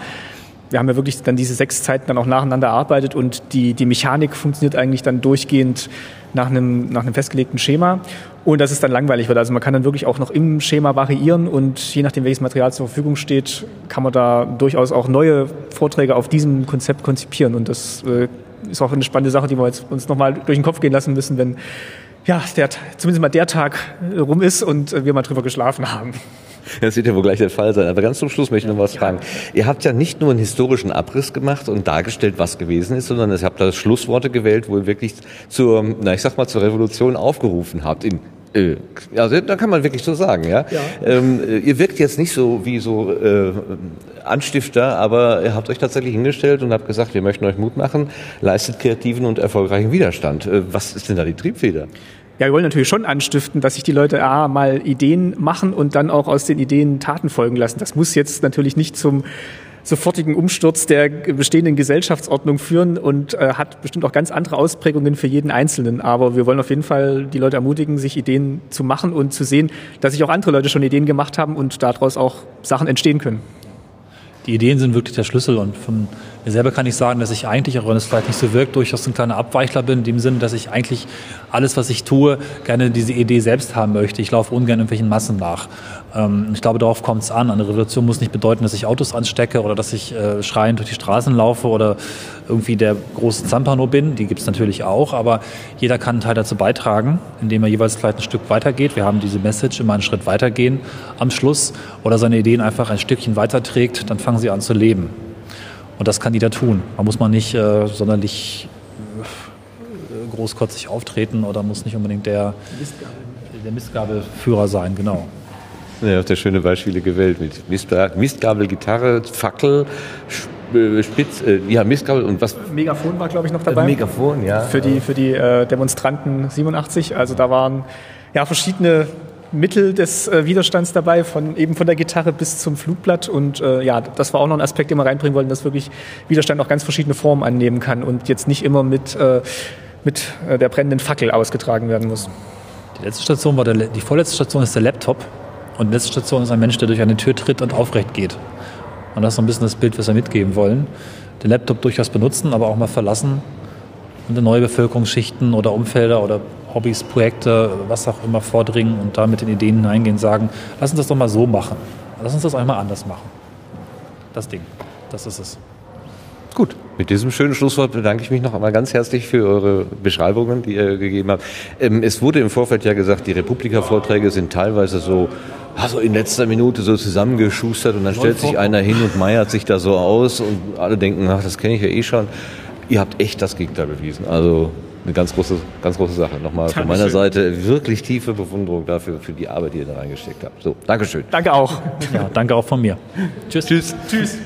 Wir haben ja wirklich dann diese sechs Zeiten dann auch nacheinander erarbeitet und die, die Mechanik funktioniert eigentlich dann durchgehend nach einem, nach einem festgelegten Schema und dass es dann langweilig wird. Also man kann dann wirklich auch noch im Schema variieren und je nachdem, welches Material zur Verfügung steht, kann man da durchaus auch neue Vorträge auf diesem Konzept konzipieren und das äh, ist auch eine spannende Sache, die wir jetzt uns nochmal durch den Kopf gehen lassen müssen, wenn ja, der, zumindest mal der Tag rum ist und wir mal drüber geschlafen haben. Das wird ja wohl gleich der Fall sein. Aber ganz zum Schluss möchte ich noch was fragen. Ihr habt ja nicht nur einen historischen Abriss gemacht und dargestellt, was gewesen ist, sondern ihr habt da Schlussworte gewählt, wo ihr wirklich zur, na ich sag mal, zur Revolution aufgerufen habt. In äh, also da kann man wirklich so sagen, ja. ja. Ähm, ihr wirkt jetzt nicht so wie so äh, Anstifter, aber ihr habt euch tatsächlich hingestellt und habt gesagt, wir möchten euch Mut machen, leistet kreativen und erfolgreichen Widerstand. Äh, was ist denn da die Triebfeder? Ja, wir wollen natürlich schon anstiften, dass sich die Leute A, mal Ideen machen und dann auch aus den Ideen Taten folgen lassen. Das muss jetzt natürlich nicht zum sofortigen Umsturz der bestehenden Gesellschaftsordnung führen und äh, hat bestimmt auch ganz andere Ausprägungen für jeden Einzelnen. Aber wir wollen auf jeden Fall die Leute ermutigen, sich Ideen zu machen und zu sehen, dass sich auch andere Leute schon Ideen gemacht haben und daraus auch Sachen entstehen können. Die Ideen sind wirklich der Schlüssel und von mir selber kann ich sagen, dass ich eigentlich, auch wenn es vielleicht nicht so wirkt, durchaus ein kleiner Abweichler bin, in dem Sinne, dass ich eigentlich alles, was ich tue, gerne diese Idee selbst haben möchte. Ich laufe ungern irgendwelchen Massen nach. Ähm, ich glaube, darauf kommt es an. Eine Revolution muss nicht bedeuten, dass ich Autos anstecke oder dass ich äh, schreiend durch die Straßen laufe oder irgendwie der große Zampano bin. Die gibt es natürlich auch, aber jeder kann einen Teil dazu beitragen, indem er jeweils vielleicht ein Stück weitergeht. Wir haben diese Message, immer einen Schritt weitergehen am Schluss oder seine Ideen einfach ein Stückchen weiterträgt, dann fangen sie an zu leben. Und das kann jeder tun. Man muss man nicht äh, sonderlich äh, großkotzig auftreten oder muss nicht unbedingt der, der Mistgabelführer sein, genau. Ja, habt ihr schöne Beispiele gewählt mit Mistgabel, Gitarre, Fackel, äh, Spitz, äh, ja, Mistgabel und was? Megafon war, glaube ich, noch dabei. Megafon, ja. Für die, für die äh, Demonstranten 87. Also da waren ja verschiedene Mittel des äh, Widerstands dabei, von eben von der Gitarre bis zum Flugblatt. Und äh, ja, das war auch noch ein Aspekt, den wir reinbringen wollten, dass wirklich Widerstand auch ganz verschiedene Formen annehmen kann und jetzt nicht immer mit, äh, mit äh, der brennenden Fackel ausgetragen werden muss. Die letzte Station war der, die vorletzte Station ist der Laptop und die letzte Station ist ein Mensch, der durch eine Tür tritt und aufrecht geht. Und das ist so ein bisschen das Bild, was wir mitgeben wollen. Den Laptop durchaus benutzen, aber auch mal verlassen und in neue Bevölkerungsschichten oder Umfelder oder Hobbys, Projekte, was auch immer vordringen und da mit den Ideen hineingehen, sagen, lass uns das doch mal so machen. Lass uns das einmal anders machen. Das Ding, das ist es. Gut, mit diesem schönen Schlusswort bedanke ich mich noch einmal ganz herzlich für eure Beschreibungen, die ihr gegeben habt. Ähm, es wurde im Vorfeld ja gesagt, die Republika-Vorträge sind teilweise so, also in letzter Minute so zusammengeschustert und dann stellt sich einer hin und meiert sich da so aus und alle denken, ach, das kenne ich ja eh schon. Ihr habt echt das Gegenteil bewiesen. Also eine ganz große, ganz große Sache. Nochmal von meiner Seite wirklich tiefe Bewunderung dafür, für die Arbeit, die ihr da reingesteckt habt. So, Dankeschön. Danke auch. Ja, danke auch von mir. Tschüss. Tschüss. Tschüss.